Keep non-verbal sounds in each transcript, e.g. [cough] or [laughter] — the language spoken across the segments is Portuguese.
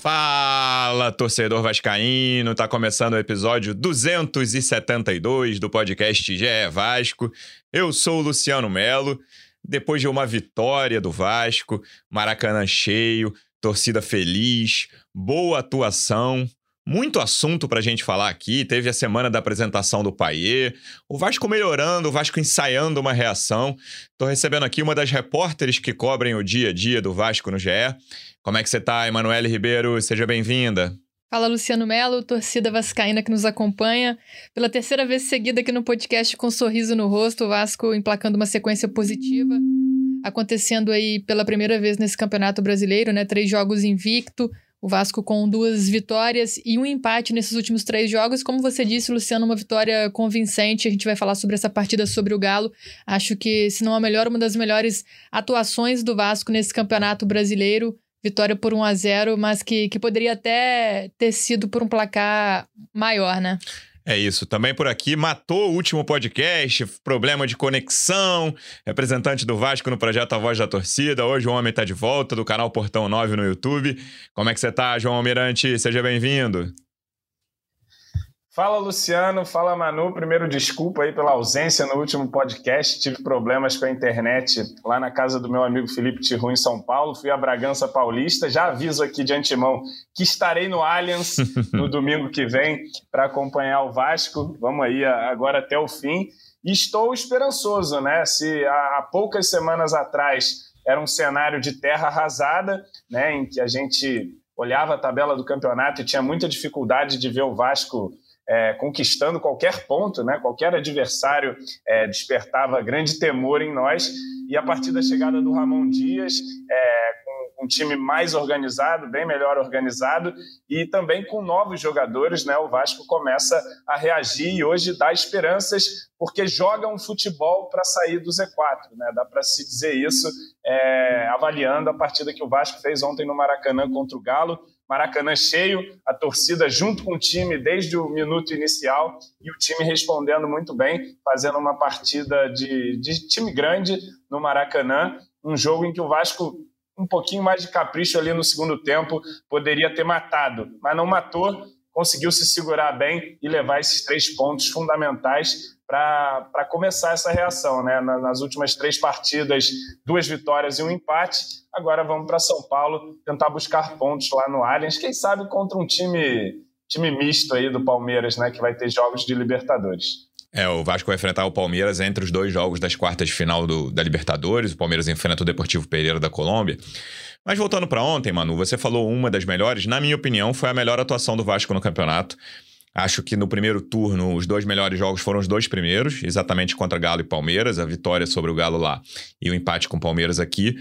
Fala, torcedor vascaíno! Tá começando o episódio 272 do podcast GE Vasco. Eu sou o Luciano Melo. Depois de uma vitória do Vasco, Maracanã cheio, torcida feliz, boa atuação, muito assunto para a gente falar aqui. Teve a semana da apresentação do Paier, o Vasco melhorando, o Vasco ensaiando uma reação. Estou recebendo aqui uma das repórteres que cobrem o dia a dia do Vasco no GE. Como é que você está, Emanuele Ribeiro? Seja bem-vinda. Fala Luciano Melo, torcida vascaína que nos acompanha. Pela terceira vez seguida aqui no podcast com um sorriso no rosto, o Vasco emplacando uma sequência positiva. Acontecendo aí pela primeira vez nesse Campeonato Brasileiro, né? Três jogos invicto, o Vasco com duas vitórias e um empate nesses últimos três jogos. Como você disse, Luciano, uma vitória convincente. A gente vai falar sobre essa partida sobre o Galo. Acho que, se não a melhor, uma das melhores atuações do Vasco nesse campeonato brasileiro. Vitória por 1 a 0 mas que, que poderia até ter sido por um placar maior, né? É isso. Também por aqui, matou o último podcast, problema de conexão, representante do Vasco no projeto A Voz da Torcida. Hoje o homem está de volta do canal Portão 9 no YouTube. Como é que você está, João Almirante? Seja bem-vindo. Fala Luciano, fala Manu. Primeiro, desculpa aí pela ausência no último podcast. Tive problemas com a internet lá na casa do meu amigo Felipe Tiru, em São Paulo. Fui a Bragança Paulista. Já aviso aqui de antemão que estarei no Allianz [laughs] no domingo que vem para acompanhar o Vasco. Vamos aí agora até o fim. E estou esperançoso, né? Se há poucas semanas atrás era um cenário de terra arrasada, né, em que a gente olhava a tabela do campeonato e tinha muita dificuldade de ver o Vasco é, conquistando qualquer ponto, né? qualquer adversário é, despertava grande temor em nós. E a partir da chegada do Ramon Dias, é, com um time mais organizado, bem melhor organizado, e também com novos jogadores, né? o Vasco começa a reagir e hoje dá esperanças, porque joga um futebol para sair do Z4. Né? Dá para se dizer isso, é, avaliando a partida que o Vasco fez ontem no Maracanã contra o Galo Maracanã cheio, a torcida junto com o time desde o minuto inicial e o time respondendo muito bem, fazendo uma partida de, de time grande no Maracanã. Um jogo em que o Vasco, um pouquinho mais de capricho ali no segundo tempo, poderia ter matado, mas não matou, conseguiu se segurar bem e levar esses três pontos fundamentais para começar essa reação. Né? Nas últimas três partidas, duas vitórias e um empate. Agora vamos para São Paulo tentar buscar pontos lá no Allianz, quem sabe contra um time, time misto aí do Palmeiras, né? que vai ter jogos de Libertadores. É, o Vasco vai enfrentar o Palmeiras entre os dois jogos das quartas de final do, da Libertadores. O Palmeiras enfrenta o Deportivo Pereira da Colômbia. Mas voltando para ontem, Manu, você falou uma das melhores. Na minha opinião, foi a melhor atuação do Vasco no campeonato. Acho que no primeiro turno, os dois melhores jogos foram os dois primeiros, exatamente contra Galo e Palmeiras, a vitória sobre o Galo lá e o empate com o Palmeiras aqui.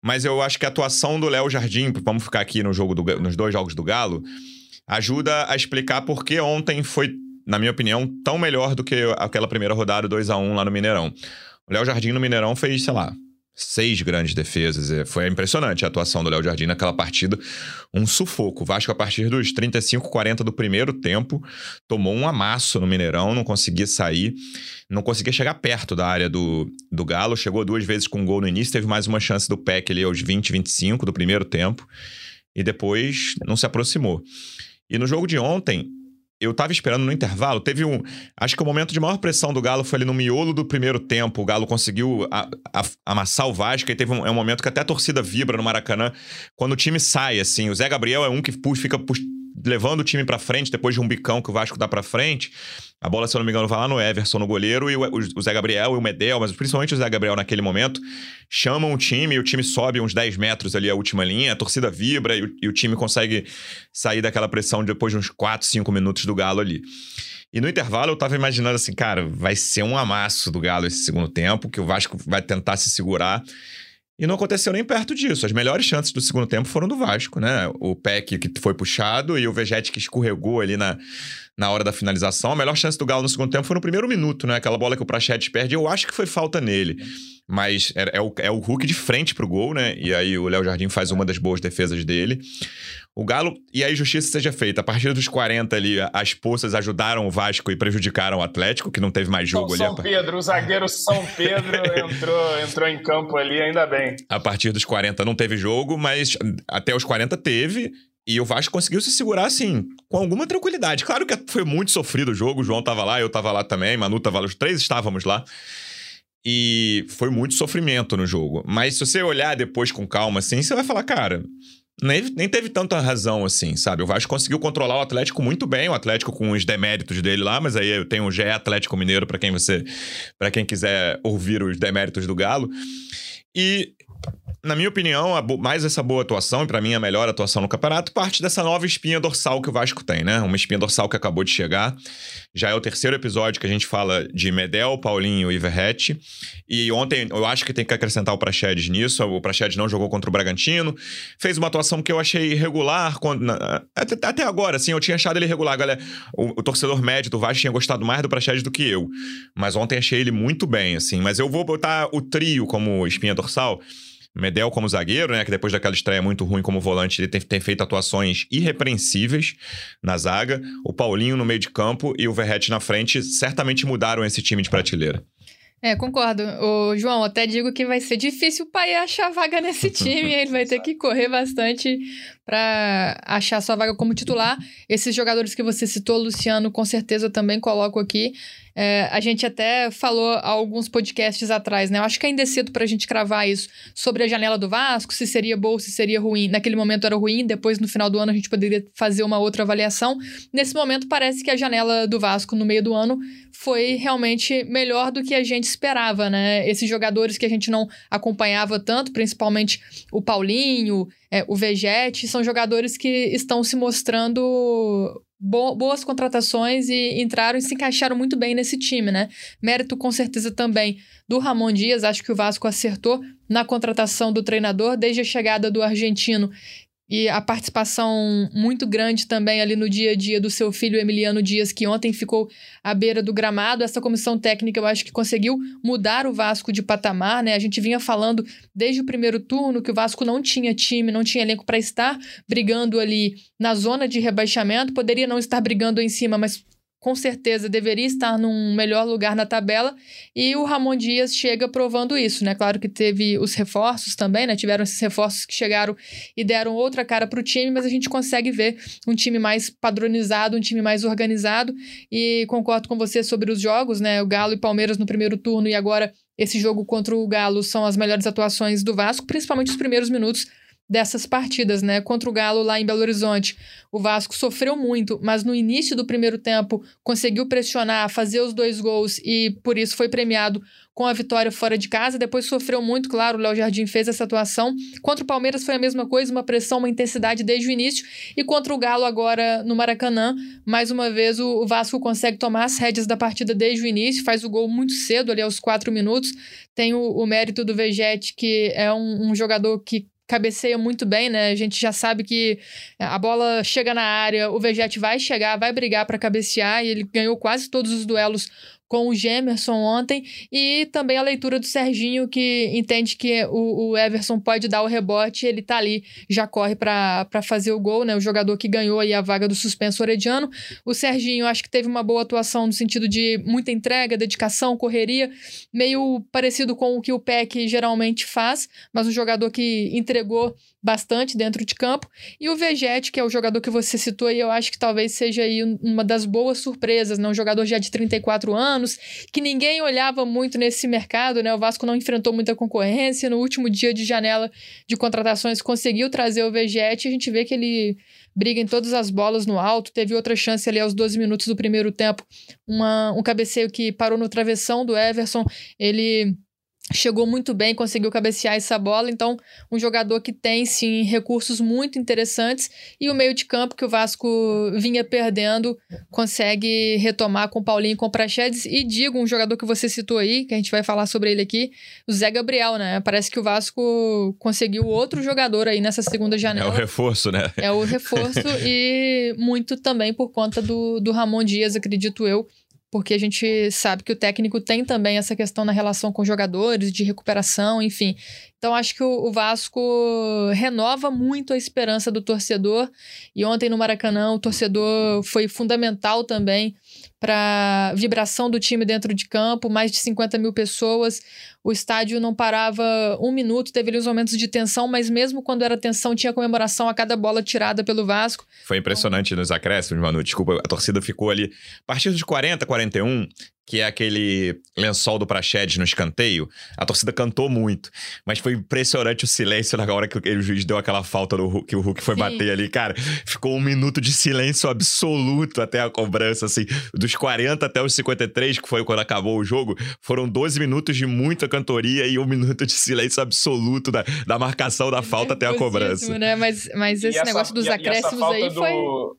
Mas eu acho que a atuação do Léo Jardim, vamos ficar aqui no jogo do, nos dois jogos do Galo, ajuda a explicar por que ontem foi, na minha opinião, tão melhor do que aquela primeira rodada 2 a 1 lá no Mineirão. O Léo Jardim no Mineirão fez, sei lá, seis grandes defesas. É, foi impressionante a atuação do Léo Jardim naquela partida. Um sufoco. O Vasco, a partir dos 35, 40 do primeiro tempo, tomou um amasso no Mineirão, não conseguia sair, não conseguia chegar perto da área do, do Galo. Chegou duas vezes com um gol no início, teve mais uma chance do PEC ali aos 20, 25 do primeiro tempo. E depois não se aproximou. E no jogo de ontem, eu tava esperando no intervalo. Teve um. Acho que o momento de maior pressão do Galo foi ali no miolo do primeiro tempo. O Galo conseguiu a, a, amassar o Vasco e teve um, é um momento que até a torcida vibra no Maracanã. Quando o time sai, assim. O Zé Gabriel é um que puxa, fica puxa, levando o time para frente depois de um bicão que o Vasco dá para frente. A bola, se eu não me engano, vai lá no Everson, no goleiro, e o, o Zé Gabriel e o Medel, mas principalmente o Zé Gabriel naquele momento, chamam o time e o time sobe uns 10 metros ali a última linha, a torcida vibra e o, e o time consegue sair daquela pressão depois de uns 4, 5 minutos do Galo ali. E no intervalo eu tava imaginando assim, cara, vai ser um amasso do Galo esse segundo tempo, que o Vasco vai tentar se segurar. E não aconteceu nem perto disso. As melhores chances do segundo tempo foram do Vasco, né? O Peck que foi puxado e o Vegete que escorregou ali na, na hora da finalização. A melhor chance do Galo no segundo tempo foi no primeiro minuto, né? Aquela bola que o Prachetes perde. Eu acho que foi falta nele. Mas é, é, o, é o Hulk de frente pro gol, né? E aí o Léo Jardim faz uma das boas defesas dele. O Galo, e aí justiça seja feita. A partir dos 40 ali, as poças ajudaram o Vasco e prejudicaram o Atlético, que não teve mais jogo São ali. São Pedro, o zagueiro São Pedro [laughs] entrou, entrou em campo ali, ainda bem. A partir dos 40 não teve jogo, mas até os 40 teve. E o Vasco conseguiu se segurar, assim, com alguma tranquilidade. Claro que foi muito sofrido o jogo, o João tava lá, eu tava lá também, Manu tava lá, os três estávamos lá. E foi muito sofrimento no jogo. Mas se você olhar depois com calma, assim, você vai falar, cara, nem, nem teve tanta razão assim, sabe? O Vasco conseguiu controlar o Atlético muito bem, o Atlético com os deméritos dele lá, mas aí eu tenho o GE Atlético Mineiro para quem você para quem quiser ouvir os deméritos do Galo. E na minha opinião, mais essa boa atuação, e para mim a melhor atuação no campeonato, parte dessa nova espinha dorsal que o Vasco tem, né? Uma espinha dorsal que acabou de chegar. Já é o terceiro episódio que a gente fala de Medel, Paulinho e Verrete. E ontem eu acho que tem que acrescentar o Praxedes nisso. O Praxedes não jogou contra o Bragantino. Fez uma atuação que eu achei irregular. Até, até agora, assim, eu tinha achado ele irregular. Galera, o, o torcedor médio do Vasco tinha gostado mais do Praxedes do que eu. Mas ontem achei ele muito bem, assim. Mas eu vou botar o trio como espinha dorsal. Medel como zagueiro, né? Que depois daquela estreia muito ruim como volante, ele tem, tem, feito atuações irrepreensíveis na zaga. O Paulinho no meio de campo e o Verrete na frente certamente mudaram esse time de prateleira. É, concordo. O João, até digo que vai ser difícil o pai achar vaga nesse [laughs] time. ele vai ter que correr bastante para achar sua vaga como titular. Esses jogadores que você citou, Luciano, com certeza eu também coloco aqui. É, a gente até falou alguns podcasts atrás, né? Eu acho que ainda é cedo para a gente cravar isso sobre a janela do Vasco, se seria boa se seria ruim. Naquele momento era ruim, depois no final do ano a gente poderia fazer uma outra avaliação. Nesse momento parece que a janela do Vasco no meio do ano foi realmente melhor do que a gente esperava, né? Esses jogadores que a gente não acompanhava tanto, principalmente o Paulinho, é, o Vegete, são jogadores que estão se mostrando bo boas contratações e entraram e se encaixaram muito bem nesse time, né? Mérito com certeza também do Ramon Dias, acho que o Vasco acertou na contratação do treinador desde a chegada do argentino e a participação muito grande também ali no dia a dia do seu filho Emiliano Dias, que ontem ficou à beira do gramado. Essa comissão técnica eu acho que conseguiu mudar o Vasco de patamar, né? A gente vinha falando desde o primeiro turno que o Vasco não tinha time, não tinha elenco para estar brigando ali na zona de rebaixamento, poderia não estar brigando em cima, mas com certeza deveria estar num melhor lugar na tabela, e o Ramon Dias chega provando isso, né? Claro que teve os reforços também, né? Tiveram esses reforços que chegaram e deram outra cara para o time, mas a gente consegue ver um time mais padronizado, um time mais organizado, e concordo com você sobre os jogos, né? O Galo e Palmeiras no primeiro turno e agora esse jogo contra o Galo são as melhores atuações do Vasco, principalmente os primeiros minutos dessas partidas, né? Contra o Galo lá em Belo Horizonte, o Vasco sofreu muito, mas no início do primeiro tempo conseguiu pressionar, fazer os dois gols e por isso foi premiado com a vitória fora de casa. Depois sofreu muito, claro, o Léo Jardim fez essa atuação. Contra o Palmeiras foi a mesma coisa, uma pressão, uma intensidade desde o início. E contra o Galo agora no Maracanã, mais uma vez o Vasco consegue tomar as rédeas da partida desde o início, faz o gol muito cedo, ali aos quatro minutos. Tem o, o mérito do Vegete, que é um, um jogador que cabeceia muito bem, né? A gente já sabe que a bola chega na área, o Vegete vai chegar, vai brigar para cabecear e ele ganhou quase todos os duelos com o Gemerson ontem e também a leitura do Serginho que entende que o, o Everson pode dar o rebote, ele tá ali, já corre para fazer o gol, né? O jogador que ganhou aí a vaga do suspenso orediano. O Serginho acho que teve uma boa atuação no sentido de muita entrega, dedicação, correria, meio parecido com o que o PEC geralmente faz, mas um jogador que entregou bastante dentro de campo. E o Vegete, que é o jogador que você citou aí, eu acho que talvez seja aí uma das boas surpresas, né? Um jogador já de 34 anos, que ninguém olhava muito nesse mercado, né? O Vasco não enfrentou muita concorrência. No último dia de janela de contratações, conseguiu trazer o Vegete. A gente vê que ele briga em todas as bolas no alto. Teve outra chance ali aos 12 minutos do primeiro tempo, uma, um cabeceio que parou no travessão do Everson. Ele chegou muito bem, conseguiu cabecear essa bola. Então, um jogador que tem sim recursos muito interessantes e o meio de campo que o Vasco vinha perdendo consegue retomar com Paulinho e com Praxedes. E digo, um jogador que você citou aí, que a gente vai falar sobre ele aqui, o Zé Gabriel, né? Parece que o Vasco conseguiu outro jogador aí nessa segunda janela. É o reforço, né? É o reforço e muito também por conta do, do Ramon Dias, acredito eu, porque a gente sabe que o técnico tem também essa questão na relação com jogadores, de recuperação, enfim. Então acho que o, Vasco renova muito a esperança do torcedor. E ontem no Maracanã o torcedor foi fundamental também para vibração do time dentro de campo, mais de 50 mil pessoas. O estádio não parava um minuto, teve ali os momentos de tensão, mas mesmo quando era tensão, tinha comemoração a cada bola tirada pelo Vasco. Foi impressionante nos acréscimos, Manu. Desculpa, a torcida ficou ali. A partir dos 40, 41, que é aquele lençol do Praxedes no escanteio, a torcida cantou muito. Mas foi impressionante o silêncio na hora que o juiz deu aquela falta do Hulk, que o Hulk foi Sim. bater ali. Cara, ficou um minuto de silêncio absoluto até a cobrança, assim. Dos 40 até os 53, que foi quando acabou o jogo, foram 12 minutos de muita cantoria e um minuto de silêncio absoluto da, da marcação da falta até a cobrança. Né? Mas, mas esse essa, negócio dos acréscimos aí foi... Do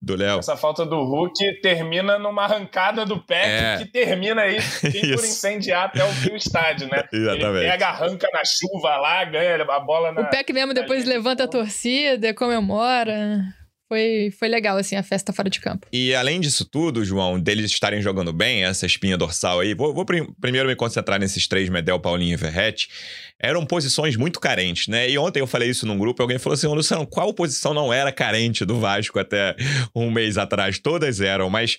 do Léo. Essa falta do Hulk termina numa arrancada do Peck é. que termina aí [laughs] por incendiar até o fim do estádio, né? Exatamente. Ele pega, arranca na chuva lá, ganha a bola na. O Peck mesmo depois levanta a torcida, comemora. Foi, foi legal, assim, a festa fora de campo. E além disso tudo, João, deles estarem jogando bem, essa espinha dorsal aí, vou, vou prim primeiro me concentrar nesses três, Medel, Paulinho e Verrete, eram posições muito carentes, né? E ontem eu falei isso num grupo, alguém falou assim, Luciano, qual posição não era carente do Vasco até um mês atrás? Todas eram, mas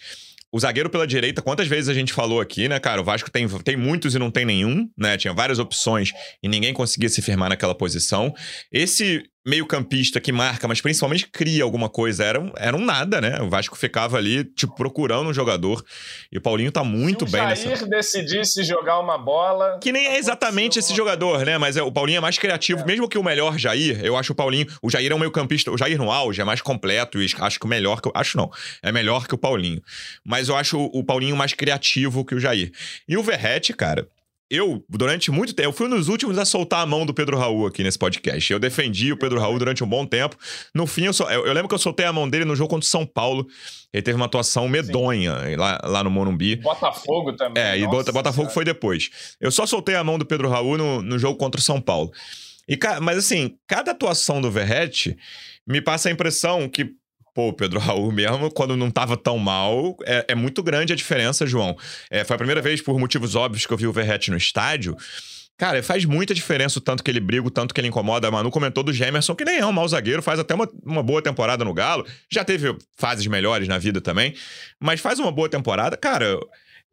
o zagueiro pela direita, quantas vezes a gente falou aqui, né, cara? O Vasco tem, tem muitos e não tem nenhum, né? Tinha várias opções e ninguém conseguia se firmar naquela posição. Esse meio-campista que marca, mas principalmente cria alguma coisa. Era um, era um nada, né? O Vasco ficava ali, tipo, procurando um jogador. E o Paulinho tá muito Se bem nessa. Se o decidisse jogar uma bola. Que nem é exatamente esse jogador, né? Mas é, o Paulinho é mais criativo. É. Mesmo que o melhor Jair, eu acho o Paulinho. O Jair é um meio-campista. O Jair no auge é mais completo e acho que o melhor que. Acho não. É melhor que o Paulinho. Mas eu acho o Paulinho mais criativo que o Jair. E o Verrete, cara eu, durante muito tempo, eu fui nos últimos a soltar a mão do Pedro Raul aqui nesse podcast. Eu defendi o Pedro Raul durante um bom tempo. No fim, eu, eu, eu lembro que eu soltei a mão dele no jogo contra o São Paulo. Ele teve uma atuação medonha lá, lá no Morumbi. Botafogo também. É, Nossa, e Botafogo foi depois. Eu só soltei a mão do Pedro Raul no, no jogo contra o São Paulo. E, mas assim, cada atuação do Verrete me passa a impressão que pô, o Pedro Raul mesmo, quando não tava tão mal, é, é muito grande a diferença, João. É, foi a primeira vez, por motivos óbvios, que eu vi o Verrete no estádio. Cara, faz muita diferença o tanto que ele briga, o tanto que ele incomoda. A Manu comentou do Gemerson, que nem é um mau zagueiro, faz até uma, uma boa temporada no Galo. Já teve fases melhores na vida também, mas faz uma boa temporada. Cara,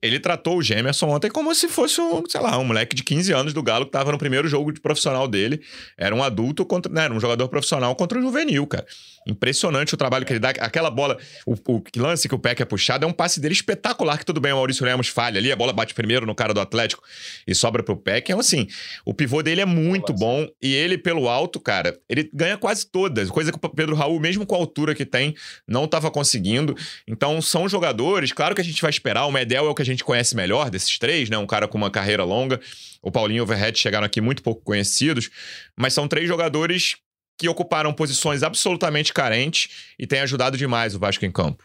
ele tratou o Gemerson ontem como se fosse um, sei lá, um moleque de 15 anos do Galo que tava no primeiro jogo de profissional dele. Era um adulto contra, né, era um jogador profissional contra um juvenil, cara. Impressionante o trabalho que ele dá. Aquela bola, o, o lance que o Peck é puxado é um passe dele espetacular, que tudo bem, o Maurício Lemos falha ali, a bola bate primeiro no cara do Atlético e sobra pro Peck. Então, assim, o pivô dele é muito bom e ele, pelo alto, cara, ele ganha quase todas, coisa que o Pedro Raul, mesmo com a altura que tem, não tava conseguindo. Então, são jogadores, claro que a gente vai esperar, o Medel é o que a gente conhece melhor desses três, né? Um cara com uma carreira longa. O Paulinho e o Verret chegaram aqui muito pouco conhecidos, mas são três jogadores que ocuparam posições absolutamente carentes e têm ajudado demais o Vasco em campo.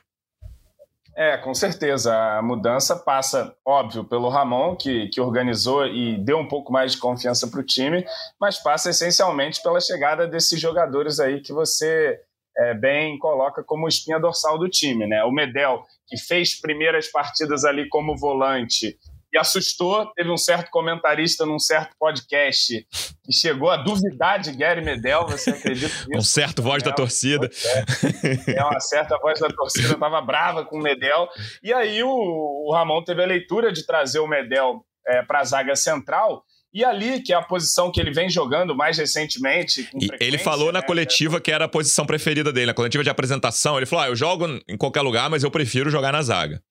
É, com certeza. A mudança passa, óbvio, pelo Ramon, que, que organizou e deu um pouco mais de confiança para o time, mas passa essencialmente pela chegada desses jogadores aí que você é, bem coloca como espinha dorsal do time. Né? O Medel, que fez primeiras partidas ali como volante e assustou. Teve um certo comentarista num certo podcast que chegou a duvidar de Gary Medel, você acredita [laughs] nisso? Um certo voz da torcida. É, é, uma certa voz da torcida, estava brava com o Medel. E aí o, o, Ramon teve a leitura de trazer o Medel é, para a zaga central. E ali, que é a posição que ele vem jogando mais recentemente. ele falou né? na coletiva que era a posição preferida dele, na coletiva de apresentação. Ele falou: ah, eu jogo em qualquer lugar, mas eu prefiro jogar na zaga.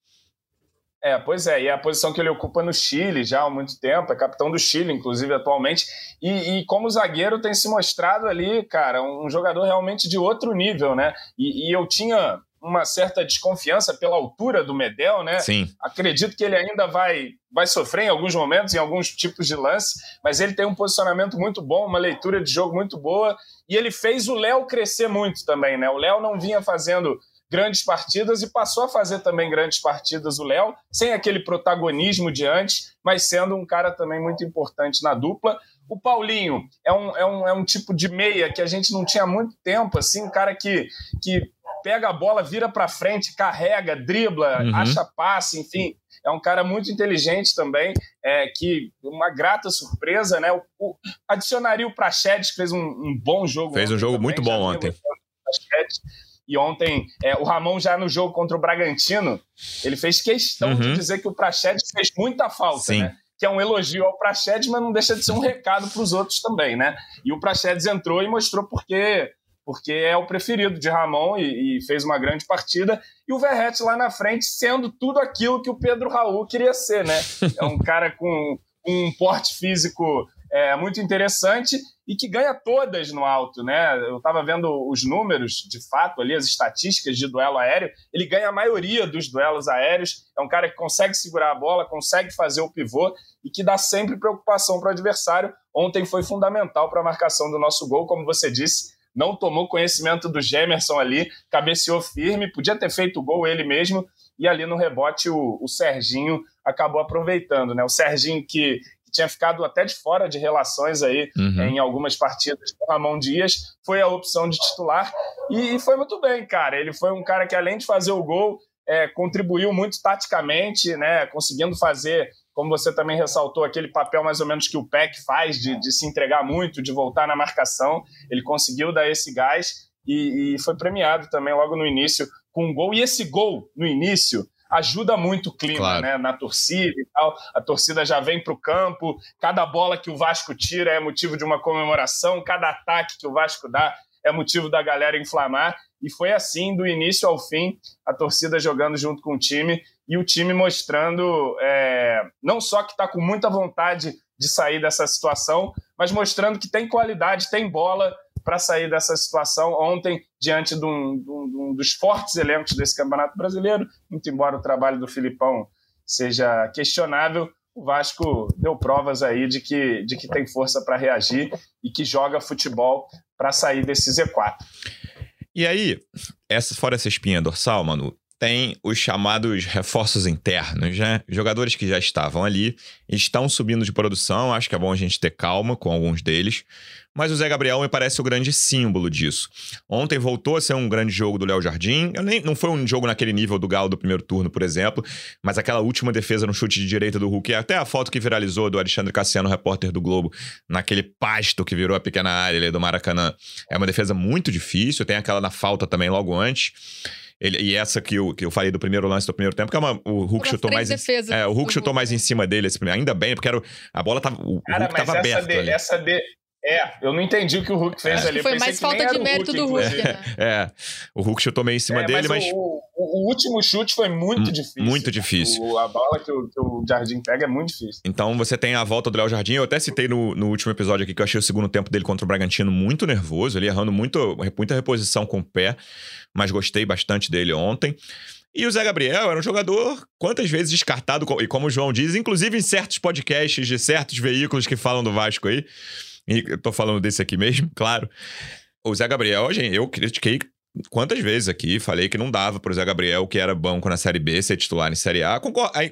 É, pois é, e é a posição que ele ocupa no Chile já há muito tempo, é capitão do Chile, inclusive, atualmente. E, e como zagueiro tem se mostrado ali, cara, um jogador realmente de outro nível, né? E, e eu tinha uma certa desconfiança pela altura do Medel, né? Sim. Acredito que ele ainda vai, vai sofrer em alguns momentos, em alguns tipos de lance, mas ele tem um posicionamento muito bom, uma leitura de jogo muito boa, e ele fez o Léo crescer muito também, né? O Léo não vinha fazendo grandes partidas e passou a fazer também grandes partidas o Léo, sem aquele protagonismo de antes, mas sendo um cara também muito importante na dupla. O Paulinho é um, é um, é um tipo de meia que a gente não tinha muito tempo, assim, um cara que, que pega a bola, vira para frente, carrega, dribla, uhum. acha passe, enfim. É um cara muito inteligente também, é, que uma grata surpresa, né? O, o, adicionaria o Prachedes, que fez um, um, bom jogo. Fez um jogo também, muito bom ontem. E ontem, é, o Ramon já no jogo contra o Bragantino, ele fez questão uhum. de dizer que o Prachedes fez muita falta, Sim. né? que é um elogio ao Prachedes, mas não deixa de ser um recado para os outros também, né? E o Prachedes entrou e mostrou porque porque é o preferido de Ramon e, e, fez uma grande partida. E o Verrete lá na frente sendo tudo aquilo que o Pedro Raul queria ser, né? É um cara com um porte físico é, muito interessante e que ganha todas no alto, né? Eu estava vendo os números, de fato, ali, as estatísticas de duelo aéreo. Ele ganha a maioria dos duelos aéreos. É um cara que consegue segurar a bola, consegue fazer o pivô e que dá sempre preocupação para o adversário. Ontem foi fundamental para a marcação do nosso gol, como você disse não tomou conhecimento do Gemerson ali, cabeceou firme, podia ter feito o gol ele mesmo, e ali no rebote o, o Serginho acabou aproveitando, né? O Serginho que, que tinha ficado até de fora de relações aí uhum. em algumas partidas com o Ramon Dias, foi a opção de titular e, e, foi muito bem, cara. Ele foi um cara que, além de fazer o gol, é, contribuiu muito taticamente, né? Conseguindo fazer como você também ressaltou, aquele papel mais ou menos que o PEC faz de, de se entregar muito, de voltar na marcação. Ele conseguiu dar esse gás e, e foi premiado também logo no início com um gol. E esse gol no início ajuda muito o clima claro. né, na torcida e tal. A torcida já vem para o campo, cada bola que o Vasco tira é motivo de uma comemoração, cada ataque que o Vasco dá é motivo da galera inflamar. E foi assim, do início ao fim, a torcida jogando junto com o time e o time mostrando é, não só que está com muita vontade de sair dessa situação, mas mostrando que tem qualidade, tem bola para sair dessa situação. Ontem, diante de um, de, um, de um, dos fortes elencos desse Campeonato Brasileiro, muito embora o trabalho do Filipão seja questionável, o Vasco deu provas aí de que, de que tem força para reagir e que joga futebol para sair desse Z4. E aí, essa, fora essa espinha dorsal, Manu, tem os chamados reforços internos, né? Jogadores que já estavam ali, estão subindo de produção, acho que é bom a gente ter calma com alguns deles. Mas o Zé Gabriel me parece o grande símbolo disso. Ontem voltou a ser um grande jogo do Léo Jardim. Eu nem, não foi um jogo naquele nível do Galo do primeiro turno, por exemplo, mas aquela última defesa no chute de direita do Hulk, até a foto que viralizou do Alexandre Cassiano, repórter do Globo, naquele pasto que virou a pequena área ali do Maracanã. É uma defesa muito difícil, tem aquela na falta também logo antes. Ele, e essa que eu, que eu falei do primeiro lance do primeiro tempo, que é uma, o Hulk chutou mais. Em, é, o Hulk chutou mais em cima dele, esse, ainda bem, porque era, a bola tava. O, Cara, Hulk tava aberto. De, ali. essa, de, é, eu não entendi o que o Hulk fez é. ali. Foi mais falta de mérito do Hulk. Né? É, o Hulk chutou meio em cima é, dele, mas. mas... O, o, último chute foi muito difícil. Muito difícil. O, a bola que o, que o, Jardim pega é muito difícil. Então você tem a volta do Léo Jardim. Eu até citei no, no último episódio aqui que eu achei o segundo tempo dele contra o Bragantino muito nervoso, ele errando muito, muita reposição com o pé, mas gostei bastante dele ontem. E o Zé Gabriel era um jogador quantas vezes descartado, e como o João diz, inclusive em certos podcasts de certos veículos que falam do Vasco aí. E eu tô falando desse aqui mesmo, [laughs] claro. O Zé Gabriel, gente, eu critiquei quantas vezes aqui, falei que não dava pro Zé Gabriel, que era banco na Série B, ser titular em Série A.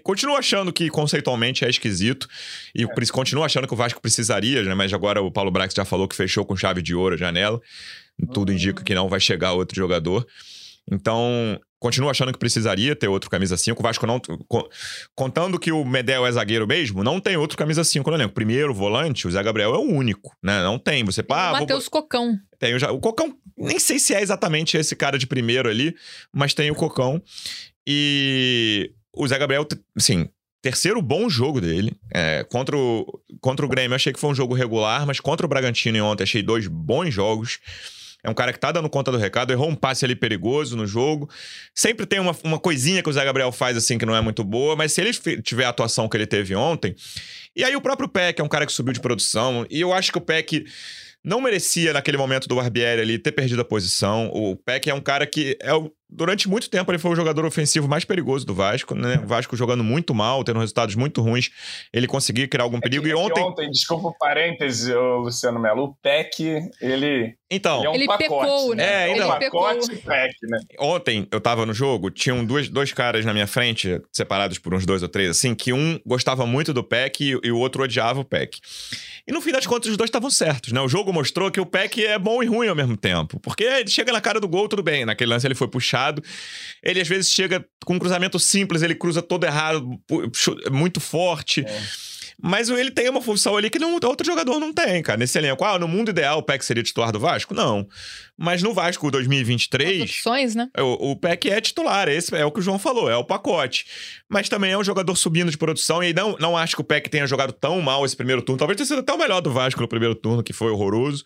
Continuo achando que conceitualmente é esquisito e é. continuo achando que o Vasco precisaria, né? mas agora o Paulo Brax já falou que fechou com chave de ouro a janela. Tudo indica que não vai chegar outro jogador. Então, Continuo achando que precisaria ter outro camisa 5. O Vasco não. Contando que o Medel é zagueiro mesmo, não tem outro camisa 5 no elenco. Primeiro volante, o Zé Gabriel é o único, né? Não tem. Você pá. Ah, Matheus vou... Cocão. Tem o, o Cocão, nem sei se é exatamente esse cara de primeiro ali, mas tem o Cocão. E o Zé Gabriel, assim, terceiro bom jogo dele. É, contra, o, contra o Grêmio, achei que foi um jogo regular, mas contra o Bragantino ontem, achei dois bons jogos. É um cara que tá dando conta do recado, errou um passe ali perigoso no jogo. Sempre tem uma, uma coisinha que o Zé Gabriel faz assim que não é muito boa, mas se ele tiver a atuação que ele teve ontem. E aí o próprio Peck é um cara que subiu de produção, e eu acho que o Peck não merecia, naquele momento do Barbieri ali, ter perdido a posição. O Peck é um cara que é o durante muito tempo ele foi o jogador ofensivo mais perigoso do Vasco, né? O Vasco jogando muito mal, tendo resultados muito ruins, ele conseguia criar algum perigo. É que, e ontem. ontem, desculpa o parêntese, Luciano Melo, o PEC, ele. Então, ele, é um ele pacote, pecou, né? É, ainda ele pacote PEC, né? Ontem eu tava no jogo, tinham dois, dois caras na minha frente, separados por uns dois ou três, assim, que um gostava muito do PEC e, e o outro odiava o PEC. E no fim das contas, os dois estavam certos, né? O jogo mostrou que o Peck é bom e ruim ao mesmo tempo. Porque ele chega na cara do gol, tudo bem. Naquele lance ele foi puxado. Ele às vezes chega com um cruzamento simples, ele cruza todo errado, muito forte. É. Mas ele tem uma função ali que não, outro jogador não tem, cara. Nesse elenco. Ah, no mundo ideal o Peck seria titular do Vasco? Não. Mas no Vasco 2023. As opções, né? O, o Peck é titular. Esse é o que o João falou, é o pacote. Mas também é um jogador subindo de produção. E não, não acho que o Peck tenha jogado tão mal esse primeiro turno. Talvez tenha sido até o melhor do Vasco no primeiro turno, que foi horroroso.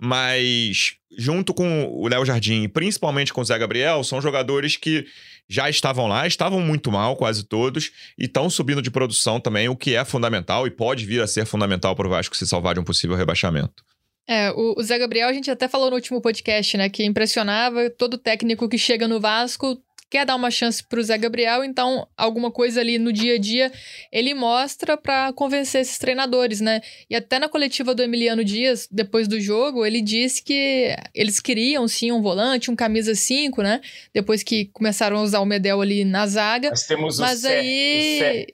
Mas junto com o Léo Jardim, principalmente com o Zé Gabriel, são jogadores que já estavam lá, estavam muito mal, quase todos, e estão subindo de produção também, o que é fundamental e pode vir a ser fundamental para o Vasco se salvar de um possível rebaixamento. É, o, Zé Gabriel, a gente até falou no último podcast, né, que impressionava todo técnico que chega no Vasco quer dar uma chance para o Zé Gabriel, então alguma coisa ali no dia a dia ele mostra para convencer esses treinadores, né? E até na coletiva do Emiliano Dias, depois do jogo, ele disse que eles queriam sim um volante, um camisa 5, né? Depois que começaram a usar o Medel ali na zaga. Mas temos mas o aí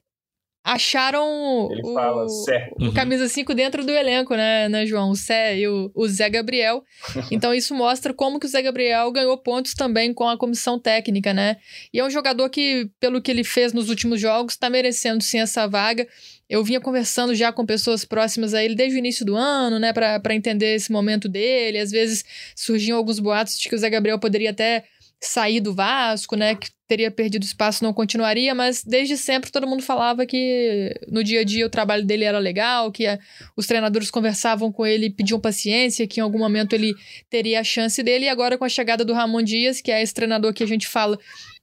acharam Ele o, fala Cé. o camisa 5 dentro do elenco, né, né João? O Cé e o, o Zé Gabriel. [laughs] Então isso mostra como que o Zé Gabriel ganhou pontos também com a comissão técnica, né? E é um jogador que, pelo que ele fez nos últimos jogos, está merecendo sim essa vaga. Eu vinha conversando já com pessoas próximas a ele desde o início do ano, né, para entender esse momento dele. Às vezes surgiam alguns boatos de que o Zé Gabriel poderia até sair do Vasco, né, que teria perdido espaço, não continuaria, mas desde sempre todo mundo falava que no dia a dia o trabalho dele era legal, que a, os treinadores conversavam com ele, pediam paciência, que em algum momento ele teria a chance dele, e agora com a chegada do Ramon Dias, que é esse treinador que a gente fala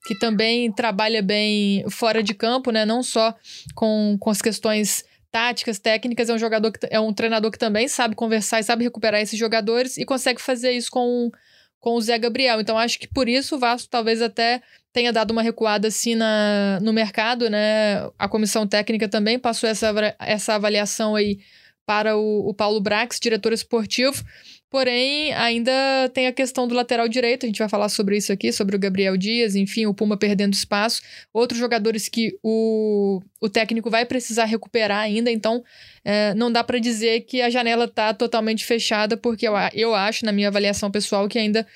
que também trabalha bem fora de campo, né, não só com, com as questões táticas, técnicas, é um jogador que é um treinador que também sabe conversar e sabe recuperar esses jogadores e consegue fazer isso com com o Zé Gabriel. Então acho que por isso o Vasco talvez até tenha dado uma recuada assim na, no mercado, né? A comissão técnica também passou essa, essa avaliação aí para o, o Paulo Brax, diretor esportivo. Porém, ainda tem a questão do lateral direito, a gente vai falar sobre isso aqui, sobre o Gabriel Dias, enfim, o Puma perdendo espaço. Outros jogadores que o, o técnico vai precisar recuperar ainda, então é, não dá para dizer que a janela está totalmente fechada, porque eu, eu acho, na minha avaliação pessoal, que ainda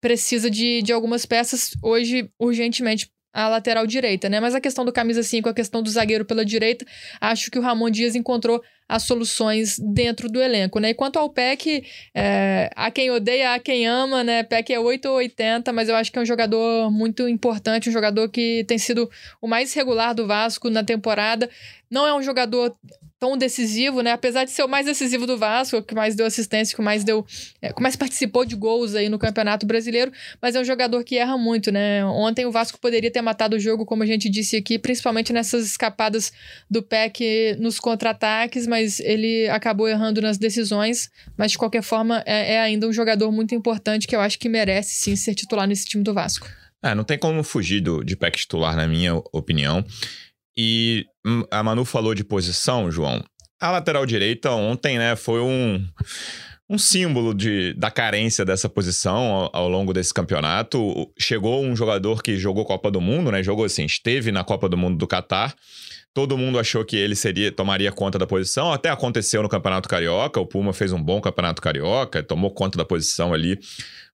precisa de, de algumas peças hoje, urgentemente, a lateral direita, né? Mas a questão do camisa 5, a questão do zagueiro pela direita, acho que o Ramon Dias encontrou as soluções dentro do elenco, né? E quanto ao Peck, é, há quem odeia, há quem ama, né? Peck é 8 ou 80, mas eu acho que é um jogador muito importante, um jogador que tem sido o mais regular do Vasco na temporada. Não é um jogador tão decisivo, né? Apesar de ser o mais decisivo do Vasco, que mais deu assistência, que mais deu, é, que mais participou de gols aí no Campeonato Brasileiro, mas é um jogador que erra muito, né? Ontem o Vasco poderia ter matado o jogo, como a gente disse aqui, principalmente nessas escapadas do PEC nos contra-ataques, mas ele acabou errando nas decisões, mas de qualquer forma é, é ainda um jogador muito importante que eu acho que merece sim ser titular nesse time do Vasco. É, não tem como fugir do, de PEC titular, na minha opinião. E a Manu falou de posição, João. A lateral direita ontem, né, foi um, um símbolo de, da carência dessa posição ao, ao, longo desse campeonato. Chegou um jogador que jogou Copa do Mundo, né? Jogou assim, esteve na Copa do Mundo do Catar. Todo mundo achou que ele seria tomaria conta da posição. Até aconteceu no Campeonato Carioca. O Puma fez um bom Campeonato Carioca, tomou conta da posição ali.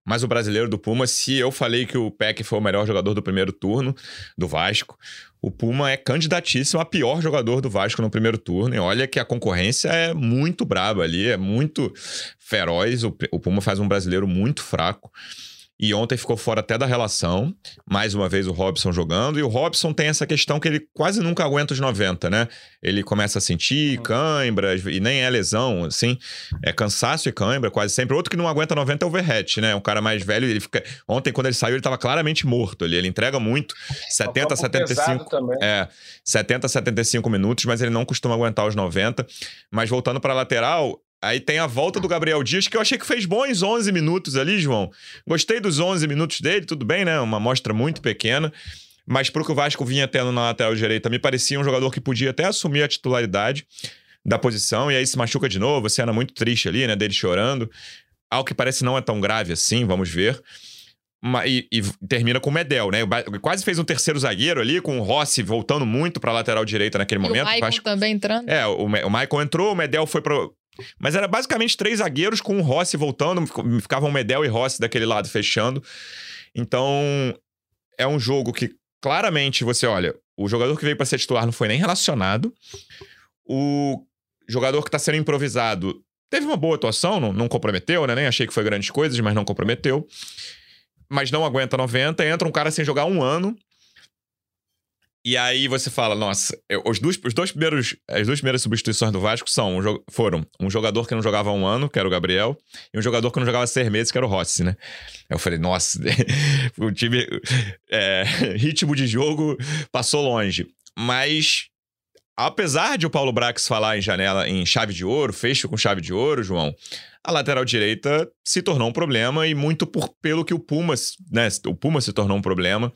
Mas o brasileiro do Puma, se eu falei que o Peck foi o melhor jogador do primeiro turno do Vasco, o Puma é candidatíssimo a pior jogador do Vasco no primeiro turno. E olha que a concorrência é muito braba ali, é muito feroz. O, Puma faz um brasileiro muito fraco. E ontem ficou fora até da relação. Mais uma vez o Robson jogando. E o Robson tem essa questão que ele quase nunca aguenta os 90, né? Ele começa a sentir uhum. cãibras, e nem é lesão, assim. É cansaço e cãibra, quase sempre. Outro que não aguenta 90 é o Verrete, né? Um cara mais velho, ele fica. Ontem, quando ele saiu, ele tava claramente morto ali. Ele entrega muito. 70, 75. É, 70, 75 minutos, mas ele não costuma aguentar os 90. Mas voltando para lateral, Aí tem a volta do Gabriel Dias, que eu achei que fez bons 11 minutos ali, João. Gostei dos 11 minutos dele, tudo bem, né? Uma amostra muito pequena. Mas pro que o Vasco vinha tendo na lateral direita, me parecia um jogador que podia até assumir a titularidade da posição. E aí se machuca de novo, cena muito triste ali, né? Dele chorando. Algo que parece não é tão grave assim, vamos ver. E, e, termina com o Medel, né? Quase fez um terceiro zagueiro ali, com o Rossi voltando muito pra lateral direita naquele e momento. O Maicon Vasco... também entrando. É, o, o Maicon entrou, o Medel foi pro. Mas era basicamente três zagueiros com o Rossi voltando, ficavam Medel e Rossi daquele lado fechando. Então, é um jogo que claramente você olha, o jogador que veio para ser titular não foi nem relacionado. O jogador que está sendo improvisado teve uma boa atuação, não, não comprometeu, né? Nem achei que foi grandes coisas, mas não comprometeu mas não aguenta 90, entra um cara sem jogar um ano. E aí você fala, nossa, os, dois, os dois primeiros, as duas primeiras substituições do Vasco são, um, foram um jogador que não jogava um ano, que era o Gabriel, e um jogador que não jogava seis meses, que era o Rossi, né? Eu falei, nossa, [laughs] o time, é, [laughs] ritmo de jogo passou longe. Mas, apesar de o Paulo Brax falar em janela, em chave de ouro, fecho com chave de ouro, João, a lateral direita se tornou um problema e muito por, pelo que o Pumas, né? O Pumas se tornou um problema.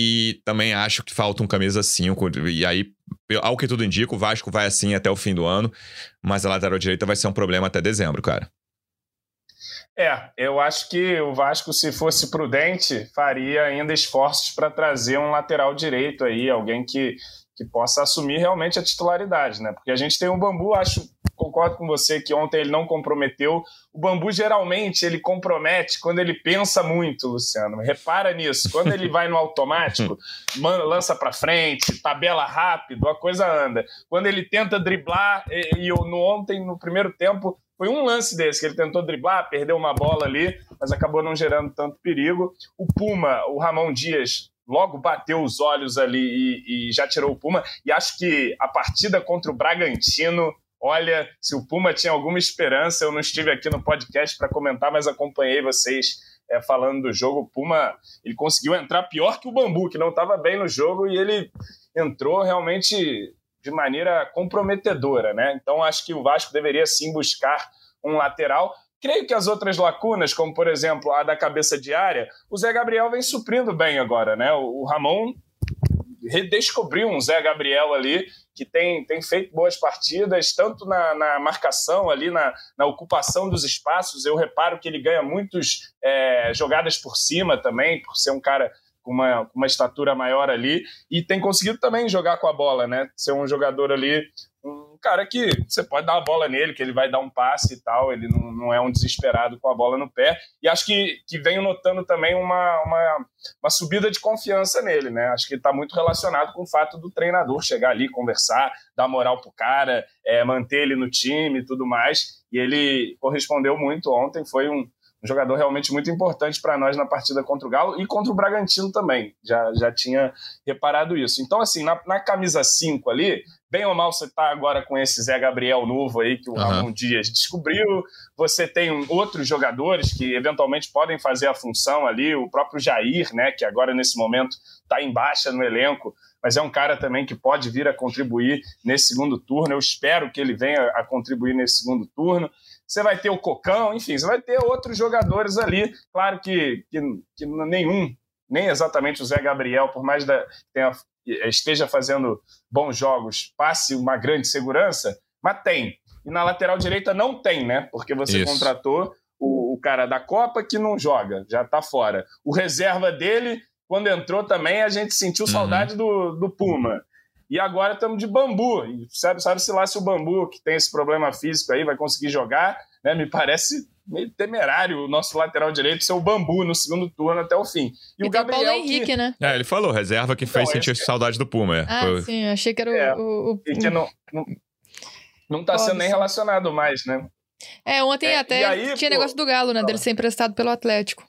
E também acho que falta um camisa 5. E aí, ao que tudo indica, o Vasco vai assim até o fim do ano. Mas a lateral direita vai ser um problema até dezembro, cara. É, eu acho que o Vasco, se fosse prudente, faria ainda esforços para trazer um lateral direito aí, alguém que, que possa assumir realmente a titularidade, né? Porque a gente tem um bambu, acho concordo com você que ontem ele não comprometeu. O Bambu geralmente ele compromete quando ele pensa muito, Luciano. Repara nisso. Quando ele vai no automático, [laughs] manda, lança para frente, tabela rápido, a coisa anda. Quando ele tenta driblar, e, e no ontem, no primeiro tempo, foi um lance desse que ele tentou driblar, perdeu uma bola ali, mas acabou não gerando tanto perigo. O Puma, o Ramon Dias, logo bateu os olhos ali e, e, já tirou o Puma. E acho que a partida contra o Bragantino Olha, se o Puma tinha alguma esperança, eu não estive aqui no podcast para comentar, mas acompanhei vocês é, falando do jogo. O Puma ele conseguiu entrar pior que o Bambu, que não estava bem no jogo, e ele entrou realmente de maneira comprometedora, né? Então acho que o Vasco deveria sim buscar um lateral. Creio que as outras lacunas, como por exemplo a da cabeça de área, o Zé Gabriel vem suprindo bem agora, né? O Ramon redescobriu um Zé Gabriel ali que tem, tem feito boas partidas, tanto na, na marcação ali, na, na, ocupação dos espaços. Eu reparo que ele ganha muitas é, jogadas por cima também, por ser um cara com uma, uma estatura maior ali, e tem conseguido também jogar com a bola, né? Ser um jogador ali cara que você pode dar a bola nele, que ele vai dar um passe e tal, ele não, não é um desesperado com a bola no pé. E acho que, que venho notando também uma, uma, uma subida de confiança nele, né? Acho que está muito relacionado com o fato do treinador chegar ali, conversar, dar moral pro cara, é, manter ele no time e tudo mais. E ele correspondeu muito ontem, foi um, um jogador realmente muito importante para nós na partida contra o Galo e contra o Bragantino também. Já, já tinha reparado isso. Então, assim, na, na camisa 5 ali, bem ou mal você está agora com esse Zé Gabriel novo aí que o uhum. Ramon Dias descobriu. Você tem outros jogadores que eventualmente podem fazer a função ali, o próprio Jair, né, que agora nesse momento está em baixa no elenco, mas é um cara também que pode vir a contribuir nesse segundo turno. Eu espero que ele venha a contribuir nesse segundo turno você vai ter o Cocão, enfim, você vai ter outros jogadores ali. Claro que, que, que nenhum, nem exatamente o Zé Gabriel, por mais da, tenha, esteja fazendo bons jogos, passe uma grande segurança, mas tem. E na lateral direita não tem, né? Porque você Isso. contratou o, o, cara da Copa que não joga, já tá fora. O reserva dele, quando entrou também, a gente sentiu uhum. saudade do, do Puma. E agora estamos de bambu. E sabe, sabe-se lá se o bambu, que tem esse problema físico aí, vai conseguir jogar. Né? Me parece meio temerário o nosso lateral direito ser o bambu no segundo turno até o fim. E, e o Gabriel. Paulo Henrique, que... né? É, ele falou, reserva que fez sentir esse... saudade do Puma. É. Ah, Foi... sim, achei que era o. É, o, o... E que não, não, não tá sendo nem relacionado mais, né? É, ontem é, até aí, tinha pô, negócio do Galo, né? Dele ser emprestado pelo Atlético.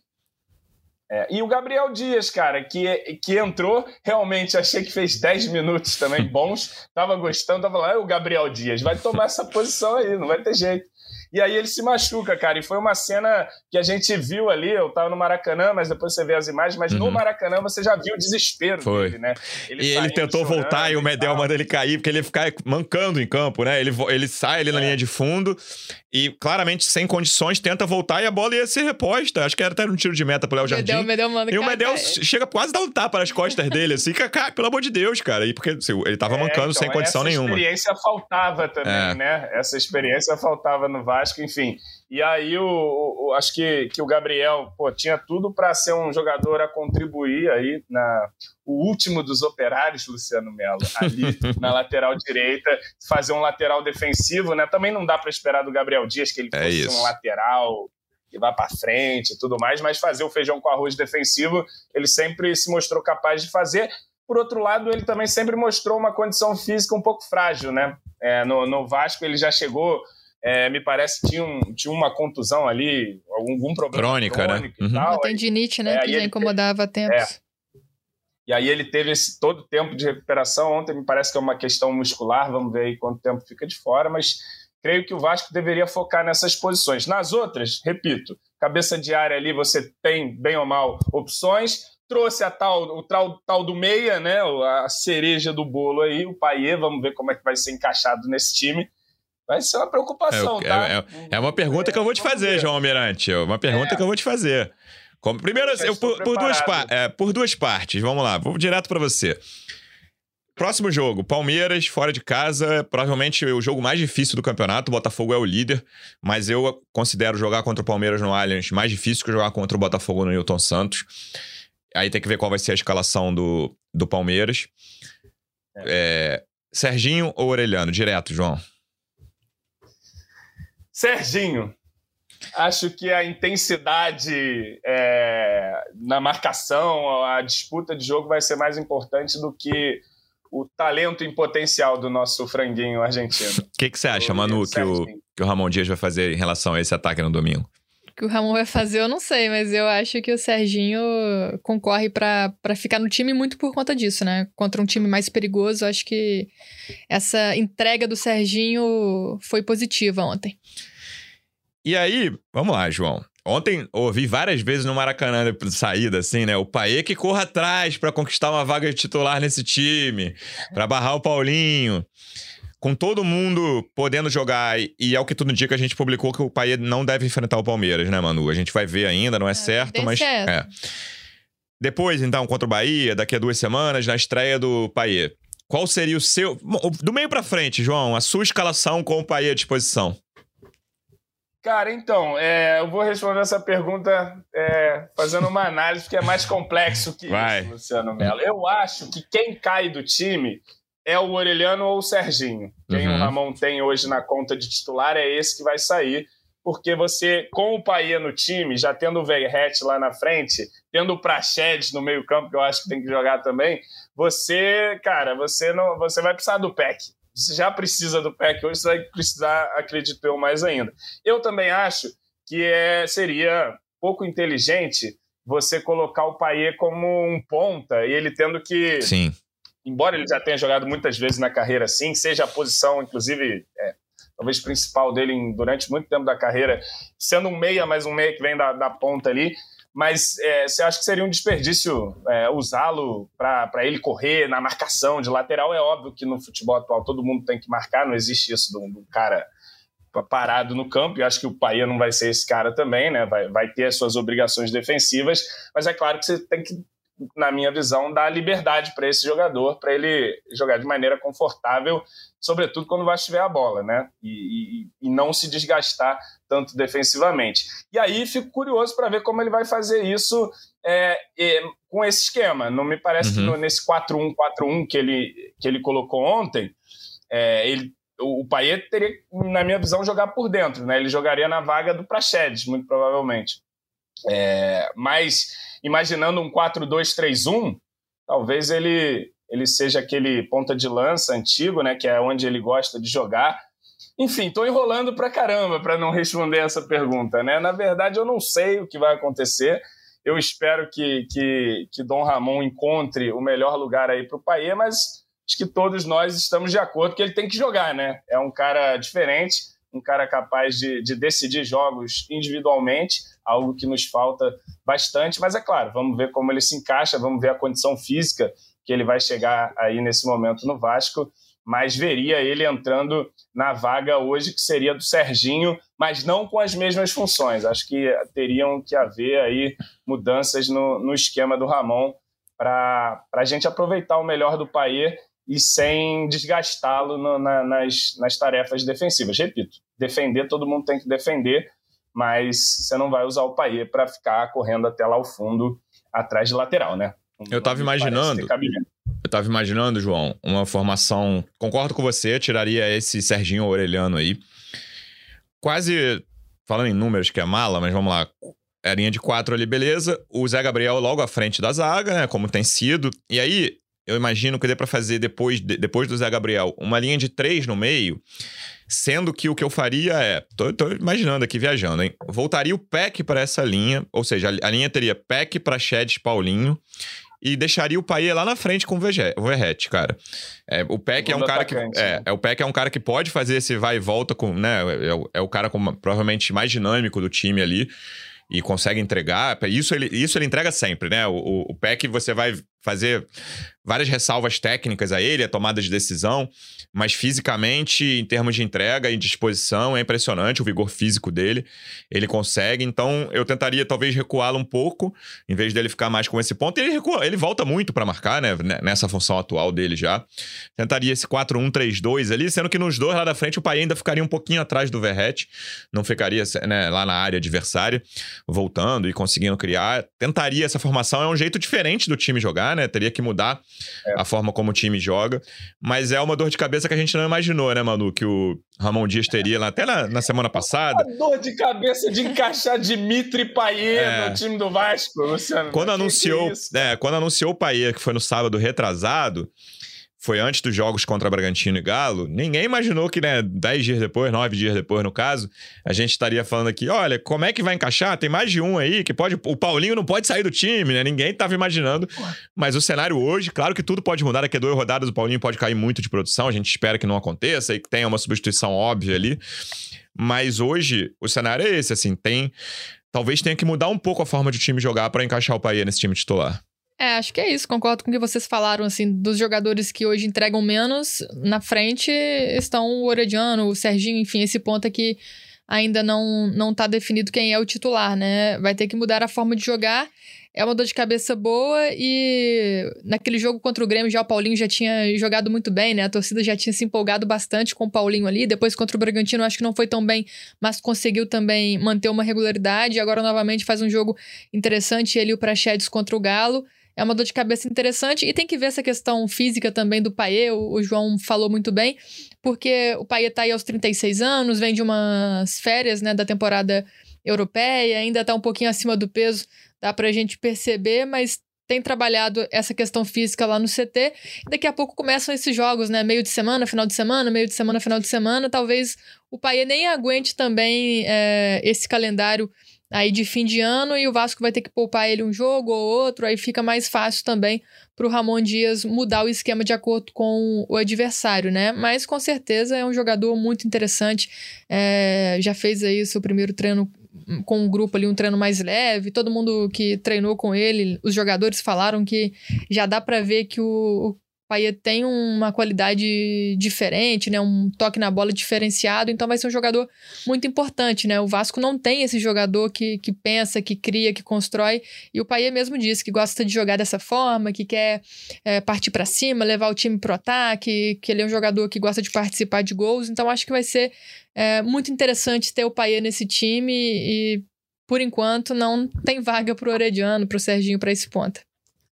É, e o Gabriel Dias, cara, que, que entrou, realmente achei que fez 10 minutos também bons, tava gostando, tava lá, o Gabriel Dias vai tomar essa posição aí, não vai ter jeito. E aí ele se machuca, cara. E foi uma cena que a gente viu ali. Eu tava no Maracanã, mas depois você vê as imagens. Mas uhum. no Maracanã você já viu o desespero foi. dele, né? Ele e ele tentou voltar e o Medel manda ele cair, porque ele fica mancando em campo, né? Ele, ele sai ali na é. linha de fundo e claramente sem condições tenta voltar e a bola ia ser reposta. Acho que era até um tiro de meta pro Léo Jardim. Medel, Medel manda e o Medel chega quase a dar um tapa nas costas dele, assim, cara, pelo amor de Deus, cara. E porque assim, ele tava é, mancando então, sem condição nenhuma. Essa experiência faltava também, é. né? Essa experiência faltava no VAR Vasco, enfim. E aí, o, o, acho que, que o Gabriel pô, tinha tudo para ser um jogador a contribuir aí na o último dos operários, Luciano Melo, ali [laughs] na lateral direita, fazer um lateral defensivo, né? Também não dá para esperar do Gabriel Dias que ele é fosse isso. um lateral que vá para frente e tudo mais, mas fazer o feijão com arroz defensivo, ele sempre se mostrou capaz de fazer. Por outro lado, ele também sempre mostrou uma condição física um pouco frágil, né? É, no, no Vasco ele já chegou é, me parece que tinha, um, tinha uma contusão ali, algum, algum problema crônica, né? Uhum. Tal, uma tendinite, né? É, que já incomodava há tempos. É. E aí ele teve esse todo tempo de recuperação. Ontem me parece que é uma questão muscular, vamos ver aí quanto tempo fica de fora, mas creio que o Vasco deveria focar nessas posições. Nas outras, repito, cabeça de área ali você tem, bem ou mal, opções. Trouxe a tal, o tal, tal do meia, né? A cereja do bolo aí, o Paier, vamos ver como é que vai ser encaixado nesse time. Vai ser uma preocupação, é, tá? É, é, é, uma pergunta que eu vou te fazer, João Almirante. É uma pergunta é. que eu vou te fazer. Como, primeiro, eu, por, por, duas é, por duas partes, vamos lá, vou direto para você. Próximo jogo, Palmeiras, fora de casa, provavelmente o jogo mais difícil do campeonato. O Botafogo é o líder, mas eu considero jogar contra o Palmeiras no Allianz mais difícil que jogar contra o Botafogo no Newton Santos. Aí tem que ver qual vai ser a escalação do, do Palmeiras. É. É, Serginho ou Orelhano? Direto, João. Serginho, acho que a intensidade é, na marcação, a disputa de jogo vai ser mais importante do que o talento em potencial do nosso franguinho argentino. O que, que você acha, Manu, que o, que o Ramon Dias vai fazer em relação a esse ataque no domingo? Que o Ramon vai fazer, eu não sei, mas eu acho que o Serginho concorre para ficar no time muito por conta disso, né? Contra um time mais perigoso, acho que essa entrega do Serginho foi positiva ontem. E aí, vamos lá, João. Ontem ouvi várias vezes no Maracanã de saída, assim, né? O Paê que corra atrás para conquistar uma vaga de titular nesse time, para barrar o Paulinho. Com todo mundo podendo jogar, e é o que tudo indica, a gente publicou que o Paê não deve enfrentar o Palmeiras, né, Manu? A gente vai ver ainda, não é, é certo, mas. É. é. Depois, então, contra o Bahia, daqui a duas semanas, na estreia do Paê. Qual seria o seu. Do meio para frente, João, a sua escalação com o Paê à disposição? Cara, então, é, eu vou responder essa pergunta é, fazendo uma análise que é mais complexo que Vai. isso, Luciano Mello. Eu acho que quem cai do time é o Orelhano ou o Serginho. Quem uhum. o Ramon tem hoje na conta de titular é esse que vai sair, porque você, com o Paia no time, já tendo o Verret lá na frente, tendo o Prachedes no meio campo, que eu acho que tem que jogar também, você, cara, você não, você vai precisar do PEC você já precisa do PEC hoje, você vai precisar, acredito eu, mais ainda. Eu também acho que é, seria pouco inteligente você colocar o Paier como um ponta e ele tendo que. Sim. Embora ele já tenha jogado muitas vezes na carreira assim, seja a posição, inclusive, é, talvez principal dele em, durante muito tempo da carreira, sendo um meia, mas um meia que vem da, da ponta ali mas é, você acha que seria um desperdício é, usá-lo para ele correr na marcação de lateral? É óbvio que no futebol atual todo mundo tem que marcar, não existe isso do, do cara parado no campo, e acho que o Paia não vai ser esse cara também, né? Vai, vai ter as suas obrigações defensivas, mas é claro que você tem que, na minha visão, dar liberdade para esse jogador, para ele jogar de maneira confortável, sobretudo quando vai estiver a bola, né? E, e, e não se desgastar tanto defensivamente. E aí fico curioso para ver como ele vai fazer isso é, é, com esse esquema. Não me parece uhum. que no, nesse 4-1-4-1 que ele, que ele colocou ontem, é, ele, o, o Payet teria, na minha visão, jogar por dentro. Né? Ele jogaria na vaga do Praxedes, muito provavelmente. É, mas imaginando um 4-2-3-1, talvez ele, ele seja aquele ponta de lança antigo, né, que é onde ele gosta de jogar, enfim, estou enrolando pra caramba para não responder essa pergunta, né? Na verdade, eu não sei o que vai acontecer. Eu espero que, que, que Dom Ramon encontre o melhor lugar aí para o Paê, mas acho que todos nós estamos de acordo que ele tem que jogar, né? É um cara diferente, um cara capaz de, de decidir jogos individualmente, algo que nos falta bastante, mas é claro, vamos ver como ele se encaixa, vamos ver a condição física que ele vai chegar aí nesse momento no Vasco mas veria ele entrando na vaga hoje que seria do Serginho, mas não com as mesmas funções. Acho que teriam que haver aí mudanças no, no esquema do Ramon para a gente aproveitar o melhor do Paê e sem desgastá-lo na, nas, nas tarefas defensivas. Repito, defender, todo mundo tem que defender, mas você não vai usar o Paê para ficar correndo até lá ao fundo, atrás de lateral, né? Um eu tava imaginando. Eu tava imaginando, João, uma formação. Concordo com você, tiraria esse Serginho Aureliano aí. Quase. Falando em números, que é mala, mas vamos lá. É a linha de quatro ali, beleza. O Zé Gabriel logo à frente da zaga, né? Como tem sido. E aí, eu imagino que dê para fazer depois, de, depois do Zé Gabriel uma linha de três no meio, sendo que o que eu faria é. Tô, tô imaginando aqui, viajando, hein? Voltaria o Peck para essa linha, ou seja, a, a linha teria Peck para Shed Paulinho e deixaria o Paia lá na frente com o Verrete, cara. É, o Peck é um cara que. É, né? é, o Peck é um cara que pode fazer esse vai e volta com. Né, é, é, é o cara com, provavelmente mais dinâmico do time ali e consegue entregar. Isso ele, isso ele entrega sempre, né? O, o, o Peck você vai fazer várias ressalvas técnicas a ele, a tomada de decisão, mas fisicamente, em termos de entrega e disposição, é impressionante o vigor físico dele. Ele consegue, então eu tentaria talvez recuá-lo um pouco, em vez dele ficar mais com esse ponto. Ele recua, ele volta muito para marcar, né, nessa função atual dele já. Tentaria esse 4-1-3-2 ali, sendo que nos dois lá da frente o pai ainda ficaria um pouquinho atrás do Verrete, não ficaria né, lá na área adversária, voltando e conseguindo criar. Tentaria essa formação, é um jeito diferente do time jogar, né? Teria que mudar é. a forma como o time joga. Mas é uma dor de cabeça que a gente não imaginou, né, Manu? Que o Ramon Dias teria lá até na, na semana passada. Dor de cabeça de encaixar Dimitri Paier é. no time do Vasco, Luciano. Quando anunciou, que é, quando anunciou o Paier, que foi no sábado retrasado, foi antes dos jogos contra Bragantino e Galo, ninguém imaginou que, né, dez dias depois, nove dias depois, no caso, a gente estaria falando aqui, olha, como é que vai encaixar? Tem mais de um aí que pode. O Paulinho não pode sair do time, né? Ninguém estava imaginando. Mas o cenário hoje, claro que tudo pode mudar. Daqui a duas rodadas o Paulinho pode cair muito de produção. A gente espera que não aconteça e que tenha uma substituição óbvia ali. Mas hoje o cenário é esse, assim, tem. Talvez tenha que mudar um pouco a forma de o time jogar para encaixar o Paia nesse time titular. É, acho que é isso. Concordo com o que vocês falaram, assim, dos jogadores que hoje entregam menos. Na frente estão o Orediano, o Serginho, enfim, esse ponto aqui ainda não, não tá definido quem é o titular, né? Vai ter que mudar a forma de jogar. É uma dor de cabeça boa e naquele jogo contra o Grêmio já o Paulinho já tinha jogado muito bem, né? A torcida já tinha se empolgado bastante com o Paulinho ali. Depois contra o Bragantino acho que não foi tão bem, mas conseguiu também manter uma regularidade. Agora novamente faz um jogo interessante ele e o Prachedes contra o Galo é uma dor de cabeça interessante. E tem que ver essa questão física também do Paê, o, o João falou muito bem, porque o Paê tá aí aos 36 anos, vem de umas férias, né, da temporada europeia, ainda tá um pouquinho acima do peso, dá pra gente perceber, mas tem trabalhado essa questão física lá no CT. Daqui a pouco começam esses jogos, né? Meio de semana, final de semana, meio de semana, final de semana. Talvez o Paê nem aguente também é, esse calendário aí de fim de ano e o Vasco vai ter que poupar ele um jogo ou outro, aí fica mais fácil também para o Ramon Dias mudar o esquema de acordo com o adversário, né? Mas com certeza é um jogador muito interessante, é, já fez aí seu primeiro treino com um grupo ali, um treino mais leve, todo mundo que treinou com ele, os jogadores falaram que já dá para ver que o, Paier tem uma qualidade diferente, né? Um toque na bola diferenciado, então vai ser um jogador muito importante, né? O Vasco não tem esse jogador que, que pensa, que cria, que constrói, e o Paier mesmo disse que gosta de jogar dessa forma, que quer é, partir para cima, levar o time pro ataque, que ele é um jogador que gosta de participar de gols, então acho que vai ser é, muito interessante ter o Paier nesse time e, por enquanto, não tem vaga pro Orediano, pro Serginho para esse ponta.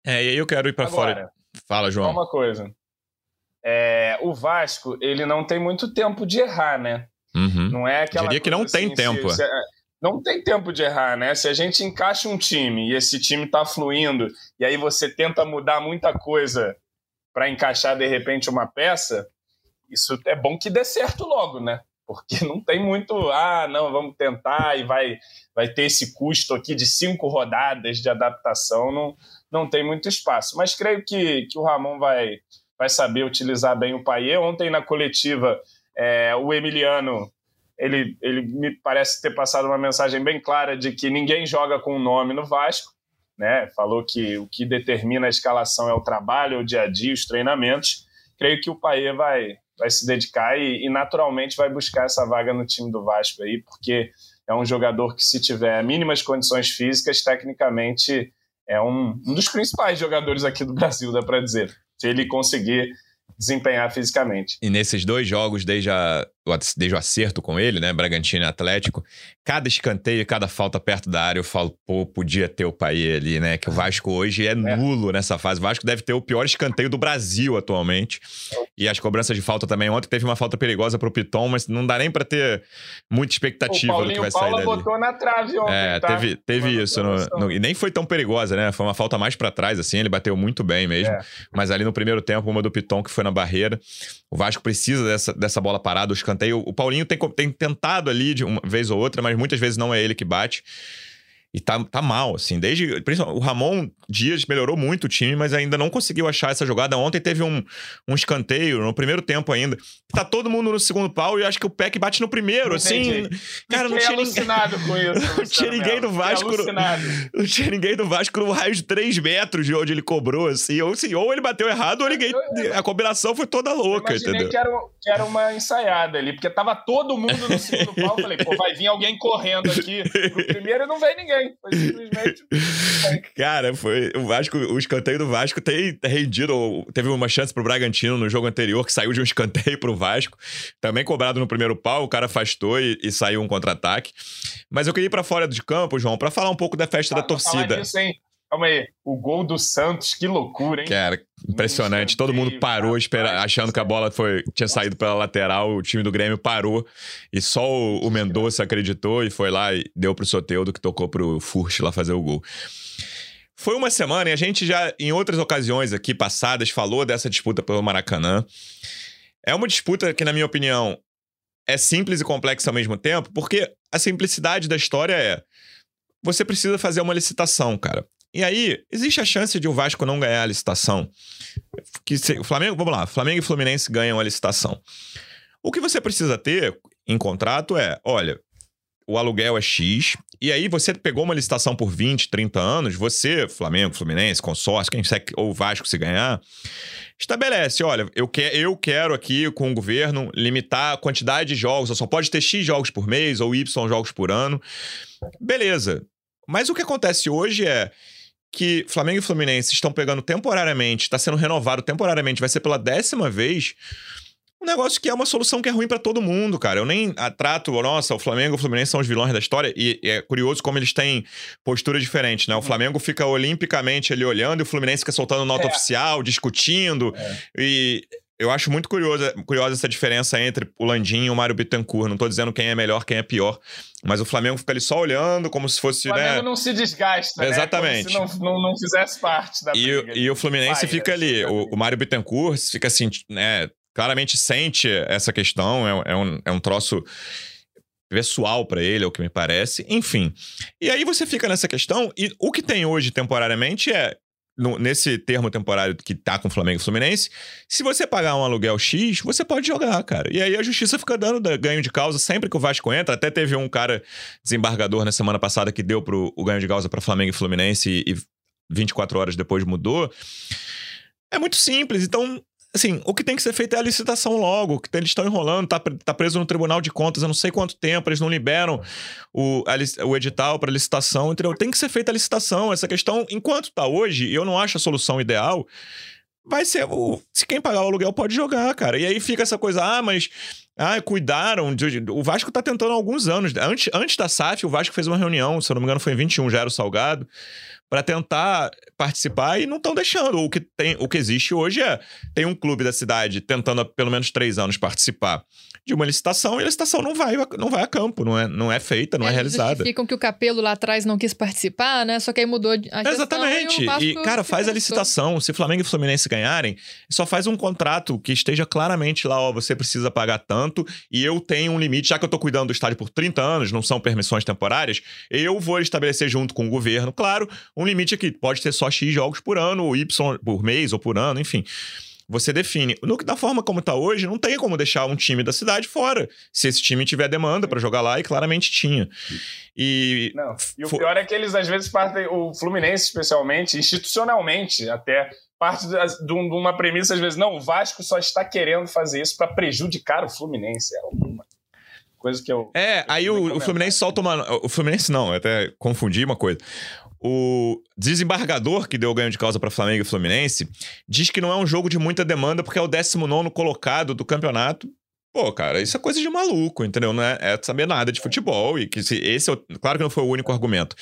É, e aí eu quero ir para fora Fala, João. Uma coisa. É, o Vasco, ele não tem muito tempo de errar, né? Uhum. Não é aquela Diria que não assim, tem tempo. Se, se, é, não tem tempo de errar, né? Se a gente encaixa um time e esse time tá fluindo, e aí você tenta mudar muita coisa para encaixar de repente uma peça, isso é bom que dê certo logo, né? Porque [laughs] não tem muito, ah, não, vamos tentar e vai, vai ter esse custo aqui de cinco rodadas de adaptação. Não, não tem muito espaço. Mas creio que, que o Ramon vai, vai saber utilizar bem o Paier. Ontem na coletiva, é, o Emiliano ele, ele me parece ter passado uma mensagem bem clara de que ninguém joga com o nome no Vasco. Né? Falou que o que determina a escalação é o trabalho, o dia a dia, os treinamentos. Creio que o Paier vai, vai se dedicar e, e naturalmente vai buscar essa vaga no time do Vasco aí, porque é um jogador que, se tiver mínimas condições físicas, tecnicamente é um, um dos principais jogadores aqui do Brasil, dá para dizer. Se ele conseguir desempenhar fisicamente. E nesses dois jogos, desde a, desde o acerto com ele, né? Bragantino e Atlético. Cada escanteio, cada falta perto da área, eu falo, pô, podia ter o pai ali, né? Que o Vasco hoje é, é nulo nessa fase. O Vasco deve ter o pior escanteio do Brasil atualmente. E as cobranças de falta também. Ontem teve uma falta perigosa pro Piton, mas não dá nem para ter muita expectativa do que vai sair dali. botou na trave ontem, É, tá? teve, teve isso. No, no, e nem foi tão perigosa, né? Foi uma falta mais para trás, assim. Ele bateu muito bem mesmo. É. Mas ali no primeiro tempo, uma do Piton que foi na barreira. O Vasco precisa dessa, dessa bola parada, o escanteio. O Paulinho tem, tem tentado ali de uma vez ou outra, mas muitas vezes não é ele que bate. E tá, tá mal, assim. Desde. O Ramon Dias melhorou muito o time, mas ainda não conseguiu achar essa jogada. Ontem teve um, um escanteio no primeiro tempo ainda. Tá todo mundo no segundo pau e acho que o Peck bate no primeiro, assim. Entendi. Cara, não tinha alucinado com isso. [laughs] Não tinha ninguém do Vasco. [laughs] Não tinha ninguém do Vasco no raio de 3 metros de onde ele cobrou, assim. Ou, assim, ou ele bateu errado ou ninguém. A combinação foi toda louca, eu entendeu? Que era, que era uma ensaiada ali, porque tava todo mundo no segundo pau. Eu falei, pô, vai vir alguém correndo aqui. No primeiro e não veio ninguém. Foi simplesmente. Cara, foi. O Vasco, o escanteio do Vasco tem rendido. Teve uma chance pro Bragantino no jogo anterior, que saiu de um [laughs] escanteio pro Vasco. Também cobrado no primeiro pau, o cara afastou e, e saiu um contra-ataque. Mas eu queria ir pra fora de campo, João, para falar um pouco da festa ah, da torcida. Disso, hein? Calma aí, o gol do Santos, que loucura, hein? Cara, impressionante. Todo mundo parou espera, achando que a bola foi, tinha saído pela lateral, o time do Grêmio parou. E só o, o Mendonça acreditou e foi lá e deu pro Soteudo, que tocou pro Furch lá fazer o gol. Foi uma semana e a gente já, em outras ocasiões aqui passadas, falou dessa disputa pelo Maracanã. É uma disputa que, na minha opinião, é simples e complexa ao mesmo tempo, porque a simplicidade da história é: você precisa fazer uma licitação, cara. E aí, existe a chance de o Vasco não ganhar a licitação. Que se, o Flamengo, vamos lá, Flamengo e Fluminense ganham a licitação. O que você precisa ter em contrato é, olha, o aluguel é X, e aí você pegou uma licitação por 20, 30 anos, você, Flamengo, Fluminense, consórcio, quem sabe, ou Vasco se ganhar, estabelece, olha, eu, que, eu quero aqui com o governo limitar a quantidade de jogos, só pode ter X jogos por mês ou Y jogos por ano. Beleza. Mas o que acontece hoje é que Flamengo e Fluminense estão pegando temporariamente, está sendo renovado temporariamente, vai ser pela décima vez. Um negócio que é uma solução que é ruim para todo mundo, cara. Eu nem trato, nossa, o Flamengo e o Fluminense são os vilões da história. E, é curioso como eles têm postura diferente, né? O uhum. Flamengo fica olimpicamente ali olhando e o Fluminense fica soltando nota é. oficial, discutindo. É. E eu acho muito curiosa, curiosa essa diferença entre o Landim e o Mário Bittencourt. Não tô dizendo quem é melhor, quem é pior. Mas o Flamengo fica ali só olhando, como se fosse. O Flamengo né? não se desgasta. Né? Exatamente. Né? se não, não, não, fizesse parte da. E, e o Fluminense Vai, fica ali. O, o Mário Bittencourt fica assim, né? Claramente sente essa questão. É, é, um, é um troço pessoal para ele, é o que me parece. Enfim. E aí você fica nessa questão. E o que tem hoje temporariamente é no, nesse termo temporário que tá com o Flamengo e Fluminense, se você pagar um aluguel X, você pode jogar, cara. E aí a justiça fica dando ganho de causa sempre que o Vasco entra. Até teve um cara desembargador na semana passada que deu pro, o ganho de causa para Flamengo e Fluminense e, e 24 horas depois mudou. É muito simples. Então, Assim, o que tem que ser feito é a licitação logo, que eles estão enrolando, tá, tá preso no Tribunal de Contas há não sei quanto tempo, eles não liberam o, a, o edital para licitação, entendeu? Tem que ser feita a licitação. Essa questão, enquanto tá hoje, eu não acho a solução ideal, vai ser o, se quem pagar o aluguel pode jogar, cara. E aí fica essa coisa, ah, mas ah, cuidaram. O Vasco tá tentando há alguns anos. Antes, antes da SAF, o Vasco fez uma reunião, se eu não me engano, foi em 21, já era o Salgado para tentar participar e não estão deixando. O que, tem, o que existe hoje é: tem um clube da cidade tentando há pelo menos três anos participar de uma licitação e a licitação não vai, não vai a campo, não é, não é feita, não é, é realizada. Ficam que o Capelo lá atrás não quis participar, né? Só que aí mudou a Exatamente. E, e cara, faz a licitação. Se Flamengo e Fluminense ganharem, só faz um contrato que esteja claramente lá, ó, você precisa pagar tanto e eu tenho um limite, já que eu tô cuidando do estádio por 30 anos, não são permissões temporárias, eu vou estabelecer junto com o governo, claro, um limite aqui. Pode ter só X jogos por ano, ou Y por mês ou por ano, enfim. Você define. No, da forma como está hoje, não tem como deixar um time da cidade fora. Se esse time tiver demanda para jogar lá, e claramente tinha. E, não. e o pior é que eles às vezes partem, o Fluminense especialmente, institucionalmente até, parte de uma premissa às vezes, não, o Vasco só está querendo fazer isso para prejudicar o Fluminense. É uma coisa que eu. É, aí o, o, Fluminense solta uma. O Fluminense não, eu até confundi uma coisa. O desembargador que deu o ganho de causa para Flamengo e Fluminense diz que não é um jogo de muita demanda porque é o 19 colocado do campeonato. Pô, cara, isso é coisa de maluco, entendeu? Não é, é saber nada de futebol. E que se, esse, é claro que não foi o único argumento.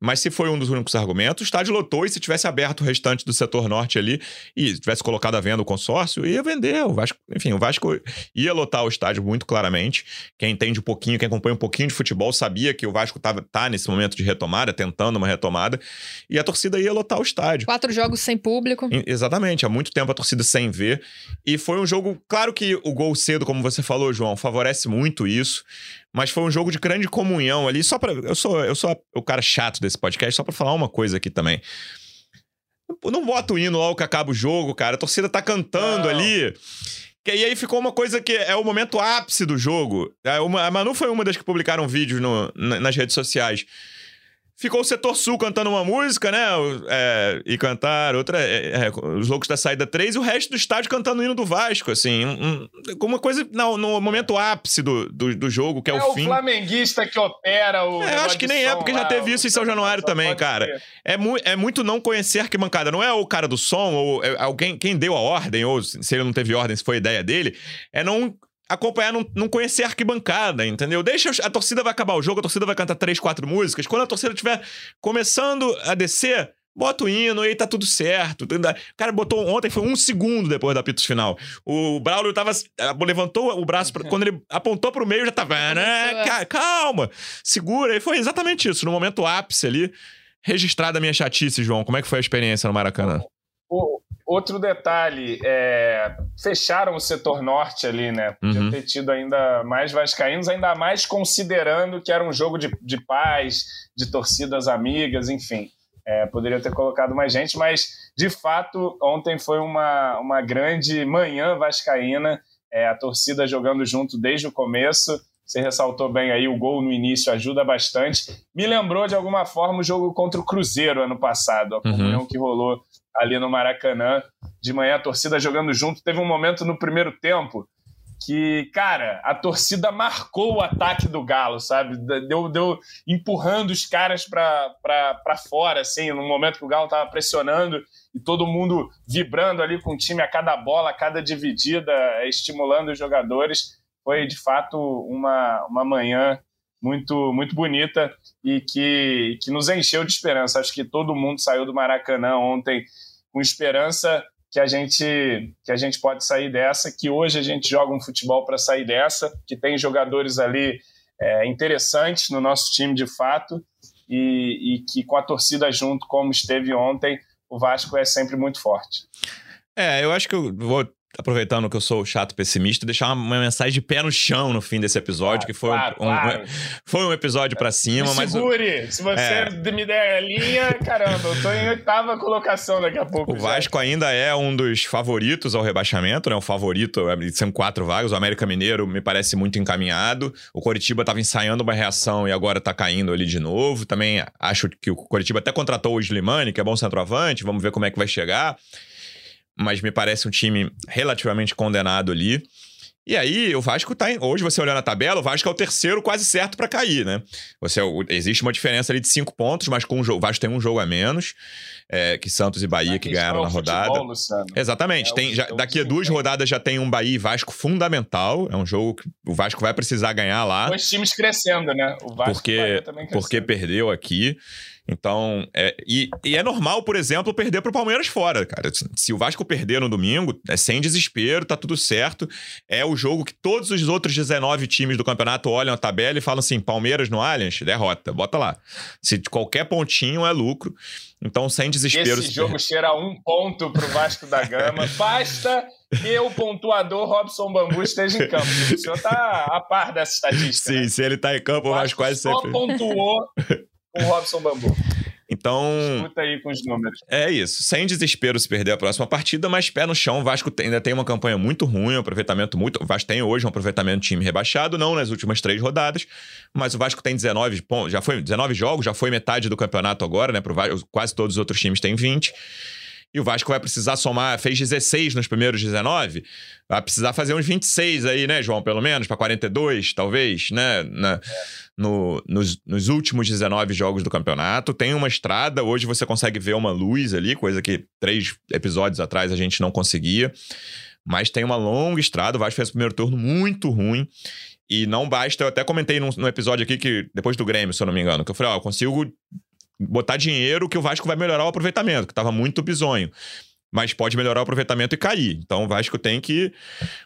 Mas se foi um dos únicos argumentos, o estádio lotou e se tivesse aberto o restante do setor norte ali e tivesse colocado a venda o consórcio, ia vender. O Vasco, enfim, o Vasco ia lotar o estádio muito claramente. Quem entende um pouquinho, quem acompanha um pouquinho de futebol, sabia que o Vasco tava, tá nesse momento de retomada, tentando uma retomada, e a torcida ia lotar o estádio. Quatro jogos sem público. Exatamente, há muito tempo a torcida sem ver. E foi um jogo, claro que o gol cedo, como você falou, João, favorece muito isso. Mas foi um jogo de grande comunhão ali. Só para eu sou eu sou o cara chato desse podcast, só para falar uma coisa aqui também. Não bota o hino logo que acaba o jogo, cara. A torcida tá cantando não. ali. E aí ficou uma coisa que é o momento ápice do jogo. É, a Manu foi uma das que publicaram vídeos no, nas redes sociais. Ficou o setor sul cantando uma música, né? É, e cantar outra. É, é, os Loucos da Saída 3 e o resto do estádio cantando o hino do Vasco, assim. Um, uma coisa não, no momento ápice do, do, do jogo, que é, é o fim. É o flamenguista que opera o. É, acho que nem é, porque lá, já teve isso em São Januário também, cara. É, mu é muito não conhecer arquibancada. Não é o cara do som, ou é alguém, quem deu a ordem, ou se ele não teve ordem, se foi ideia dele, é não acompanhar, não, não conhecer a arquibancada, entendeu? Deixa a torcida vai acabar o jogo, a torcida vai cantar três, quatro músicas. Quando a torcida estiver começando a descer, bota o hino e aí tá tudo certo. O cara botou ontem, foi um segundo depois da apito final. O Braulio tava. levantou o braço, pra, quando ele apontou pro meio, já tava. Né, calma, segura. E foi exatamente isso, no momento ápice ali. Registrada a minha chatice, João. Como é que foi a experiência no Maracanã? O, outro detalhe, é, fecharam o setor norte ali, né? Podia uhum. ter tido ainda mais vascaínos, ainda mais considerando que era um jogo de, de paz, de torcidas amigas, enfim. É, poderia ter colocado mais gente, mas de fato ontem foi uma, uma grande manhã vascaína, é, a torcida jogando junto desde o começo. Você ressaltou bem aí, o gol no início ajuda bastante. Me lembrou de alguma forma o jogo contra o Cruzeiro ano passado, a uhum. comunhão uhum. que rolou ali no Maracanã. De manhã a torcida jogando junto. Teve um momento no primeiro tempo que, cara, a torcida marcou o ataque do Galo, sabe? Deu, deu empurrando os caras para fora, assim, no momento que o Galo tava pressionando e todo mundo vibrando ali com o time a cada bola, a cada dividida, estimulando os jogadores. Foi, de fato, uma, uma manhã muito, muito bonita e que, que nos encheu de esperança. Acho que todo mundo saiu do Maracanã ontem com esperança que a gente que a gente pode sair dessa, que hoje a gente joga um futebol para sair dessa, que tem jogadores ali é, interessantes no nosso time de fato e, e que com a torcida junto, como esteve ontem, o Vasco é sempre muito forte. É, eu acho que eu vou aproveitando que eu sou chato pessimista, deixar uma, mensagem de pé no chão no fim desse episódio, claro, que foi, claro, um, claro. Um, foi um episódio para cima, me mas. Segure! Se você é... me der a linha, caramba, eu tô em oitava colocação daqui a pouco. O já. Vasco ainda é um dos favoritos ao rebaixamento, né? O favorito, são quatro vagas. O América Mineiro me parece muito encaminhado. O Coritiba estava ensaiando uma reação e agora tá caindo ali de novo. Também acho que o Coritiba até contratou o Slimani, que é bom centroavante. Vamos ver como é que vai chegar mas me parece um time relativamente condenado ali. E aí, o Vasco tá. Em, hoje, você olhando a tabela, o Vasco é o terceiro quase certo para cair, né? Você, existe uma diferença ali de cinco pontos, mas com o, jogo, o Vasco tem um jogo a menos é, que Santos e Bahia que ganharam na rodada. Futebol, Exatamente. É tem, já, daqui a duas rodadas já tem um Bahia e Vasco fundamental. É um jogo que o Vasco vai precisar ganhar lá. Dois times crescendo, né? O Vasco porque, porque perdeu aqui. Então, é, e, e, é normal, por exemplo, perder pro Palmeiras fora, cara. Se o Vasco perder no domingo, é sem desespero, tá tudo certo. É o jogo que todos os outros 19 times do campeonato olham a tabela e falam assim: Palmeiras no Allianz, derrota, bota lá. Se qualquer pontinho é lucro. Então, sem desespero. Esse jogo [laughs] cheira um ponto pro Vasco da Gama. Basta que o pontuador Robson Bambu esteja em campo. O senhor tá a par dessa estatística. Sim, né? se ele tá em campo, o Vasco quase sempre. Só pontuou com o Robson Bambu. Então. Escuta aí com os números. É isso. Sem desespero se perder a próxima partida, mas pé no chão. O Vasco ainda tem uma campanha muito ruim, um aproveitamento muito. O Vasco tem hoje um aproveitamento de time rebaixado, não nas últimas três rodadas, mas o Vasco tem 19 pontos. Já foi 19 jogos, já foi metade do campeonato agora, né? Pro Vasco, quase todos os outros times têm 20. E o Vasco vai precisar somar, fez 16 nos primeiros 19, vai precisar fazer uns 26 aí, né, João? Pelo menos, para 42, talvez, né? Na, no, nos, nos últimos 19 jogos do campeonato. Tem uma estrada, hoje você consegue ver uma luz ali, coisa que três episódios atrás a gente não conseguia. mas tem uma longa estrada. O Vasco fez o primeiro turno muito ruim. E não basta, eu até comentei num, episódio aqui que, depois do Grêmio, se eu não me engano, que eu falei, ó, eu consigo botar dinheiro que o Vasco vai melhorar o aproveitamento, que tava muito bizonho. Mas pode melhorar o aproveitamento e cair. Então o Vasco tem que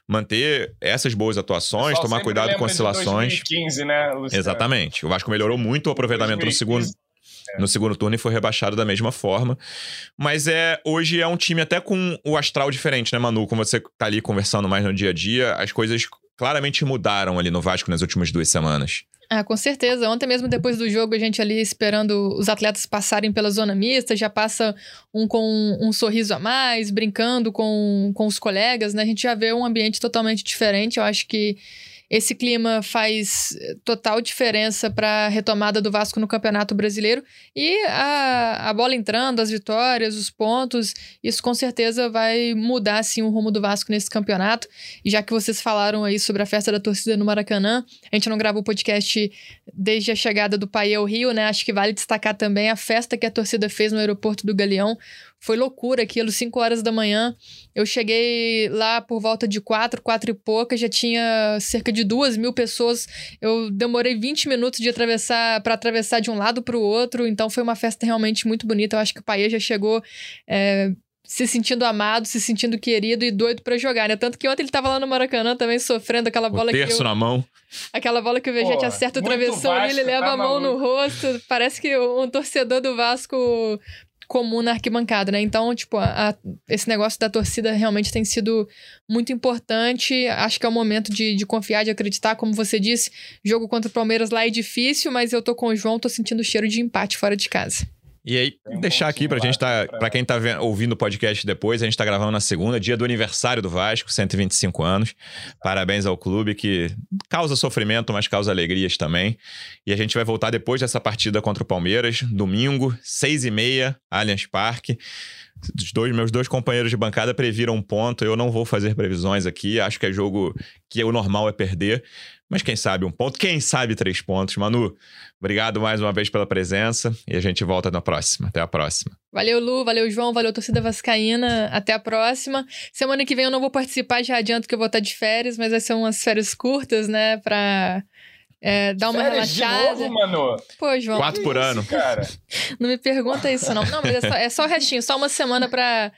manter essas boas atuações, tomar cuidado com oscilações. 2015, né, Luciano? Exatamente. O Vasco melhorou muito o aproveitamento 2015. no segundo no segundo turno e foi rebaixado da mesma forma. Mas é hoje é um time até com o astral diferente, né, Manu? Como você tá ali conversando mais no dia a dia, as coisas claramente mudaram ali no Vasco nas últimas duas semanas. Ah, com certeza. Ontem mesmo, depois do jogo, a gente ali esperando os atletas passarem pela zona mista, já passa um com um, um sorriso a mais, brincando com, com os colegas, né? A gente já vê um ambiente totalmente diferente. Eu acho que esse clima faz eh, total diferença para a retomada do Vasco no Campeonato Brasileiro e a, a bola entrando, as vitórias, os pontos, isso com certeza vai mudar assim, o rumo do Vasco nesse campeonato. E já que vocês falaram aí sobre a festa da torcida no Maracanã, a gente não gravou o podcast desde a chegada do Pai ao Rio, né? Acho que vale destacar também a festa que a torcida fez no aeroporto do Galeão. Foi loucura aquilo, 5 horas da manhã. Eu cheguei lá por volta de 4, 4 e pouca, já tinha cerca de duas mil pessoas. Eu demorei 20 minutos de atravessar para atravessar de um lado para o outro, então foi uma festa realmente muito bonita. Eu acho que o Paê já chegou. É, se sentindo amado, se sentindo querido e doido para jogar, né? Tanto que ontem ele tava lá no Maracanã também sofrendo aquela o bola terço que eu, na mão. Aquela bola que o Vegete acerta o travessão e ele leva tá a mão maluco. no rosto. Parece que um torcedor do Vasco comum na arquibancada, né? Então, tipo, a, a, esse negócio da torcida realmente tem sido muito importante. Acho que é o momento de, de, confiar, de acreditar. Como você disse, jogo contra o Palmeiras lá é difícil, mas eu tô com o João, tô sentindo o cheiro de empate fora de casa. E aí, um deixar aqui pra gente tá. Pra, pra quem tá vendo, ouvindo o podcast depois, a gente tá gravando na segunda, dia do aniversário do Vasco, 125 anos. Parabéns ao clube que causa sofrimento, mas causa alegrias também. E a gente vai voltar depois dessa partida contra o Palmeiras, domingo, seis e meia, Allianz Parque. Os dois, meus dois companheiros de bancada previram um ponto. Eu não vou fazer previsões aqui. Acho que é jogo que o normal é perder. Mas quem sabe um ponto, quem sabe três pontos. Manu, obrigado mais uma vez pela presença e a gente volta na próxima. Até a próxima. Valeu, Lu, valeu, João, valeu, torcida vascaína. Até a próxima. Semana que vem eu não vou participar, já adianto que eu vou estar de férias, mas vai ser umas férias curtas, né, pra é, dar uma férias relaxada. De novo, mano? Pô, João. Quatro por ano. Cara. não me pergunta isso, não. Não, mas é só, é só o restinho, só uma semana pra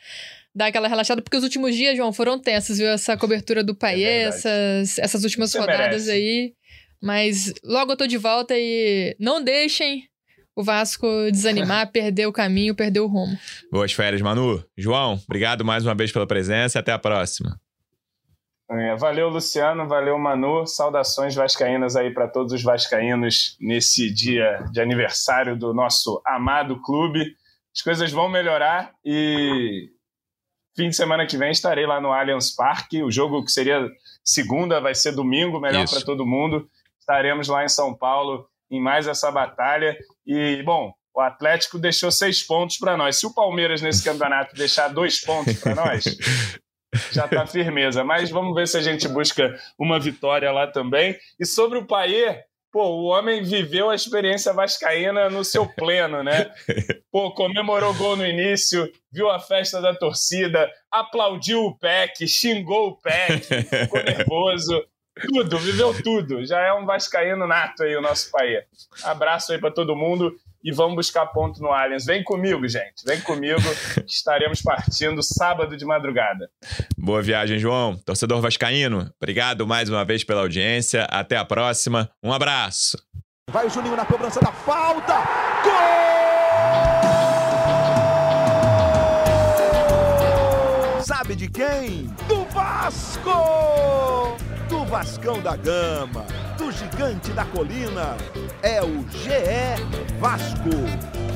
dar aquela relaxada, porque os últimos dias, João, foram tensos, viu? Essa cobertura do Paê, é essas, essas últimas Você rodadas merece. aí. Mas logo eu tô de volta e não deixem o Vasco desanimar, [laughs] perder o caminho, perder o rumo. Boas férias, Manu. João, obrigado mais uma vez pela presença e até a próxima. É, valeu, Luciano. Valeu, Manu. Saudações vascaínas aí para todos os vascaínos nesse dia de aniversário do nosso amado clube. As coisas vão melhorar e Fim de semana que vem estarei lá no Allianz Parque. O jogo que seria segunda vai ser domingo, melhor para todo mundo. Estaremos lá em São Paulo em mais essa batalha. E, bom, o Atlético deixou seis pontos para nós. Se o Palmeiras nesse campeonato deixar dois pontos para nós, [laughs] já está firmeza. Mas vamos ver se a gente busca uma vitória lá também. E sobre o Paier, Pô, o homem viveu a experiência vascaína no seu pleno, né? Pô, comemorou gol no início, viu a festa da torcida, aplaudiu o PEC, xingou o PEC, ficou [laughs] nervoso. Tudo, viveu tudo. Já é um vascaíno nato aí o nosso país. Abraço aí para todo mundo e vamos buscar ponto no Allianz. Vem comigo, gente. Vem comigo, [laughs] que estaremos partindo sábado de madrugada. Boa viagem, João. Torcedor vascaíno, obrigado mais uma vez pela audiência. Até a próxima. Um abraço. Vai o Juninho na cobrança da falta. Gol! Sabe de quem? Do Vasco! Do Vascão da Gama do gigante da colina. É o GE Vasco.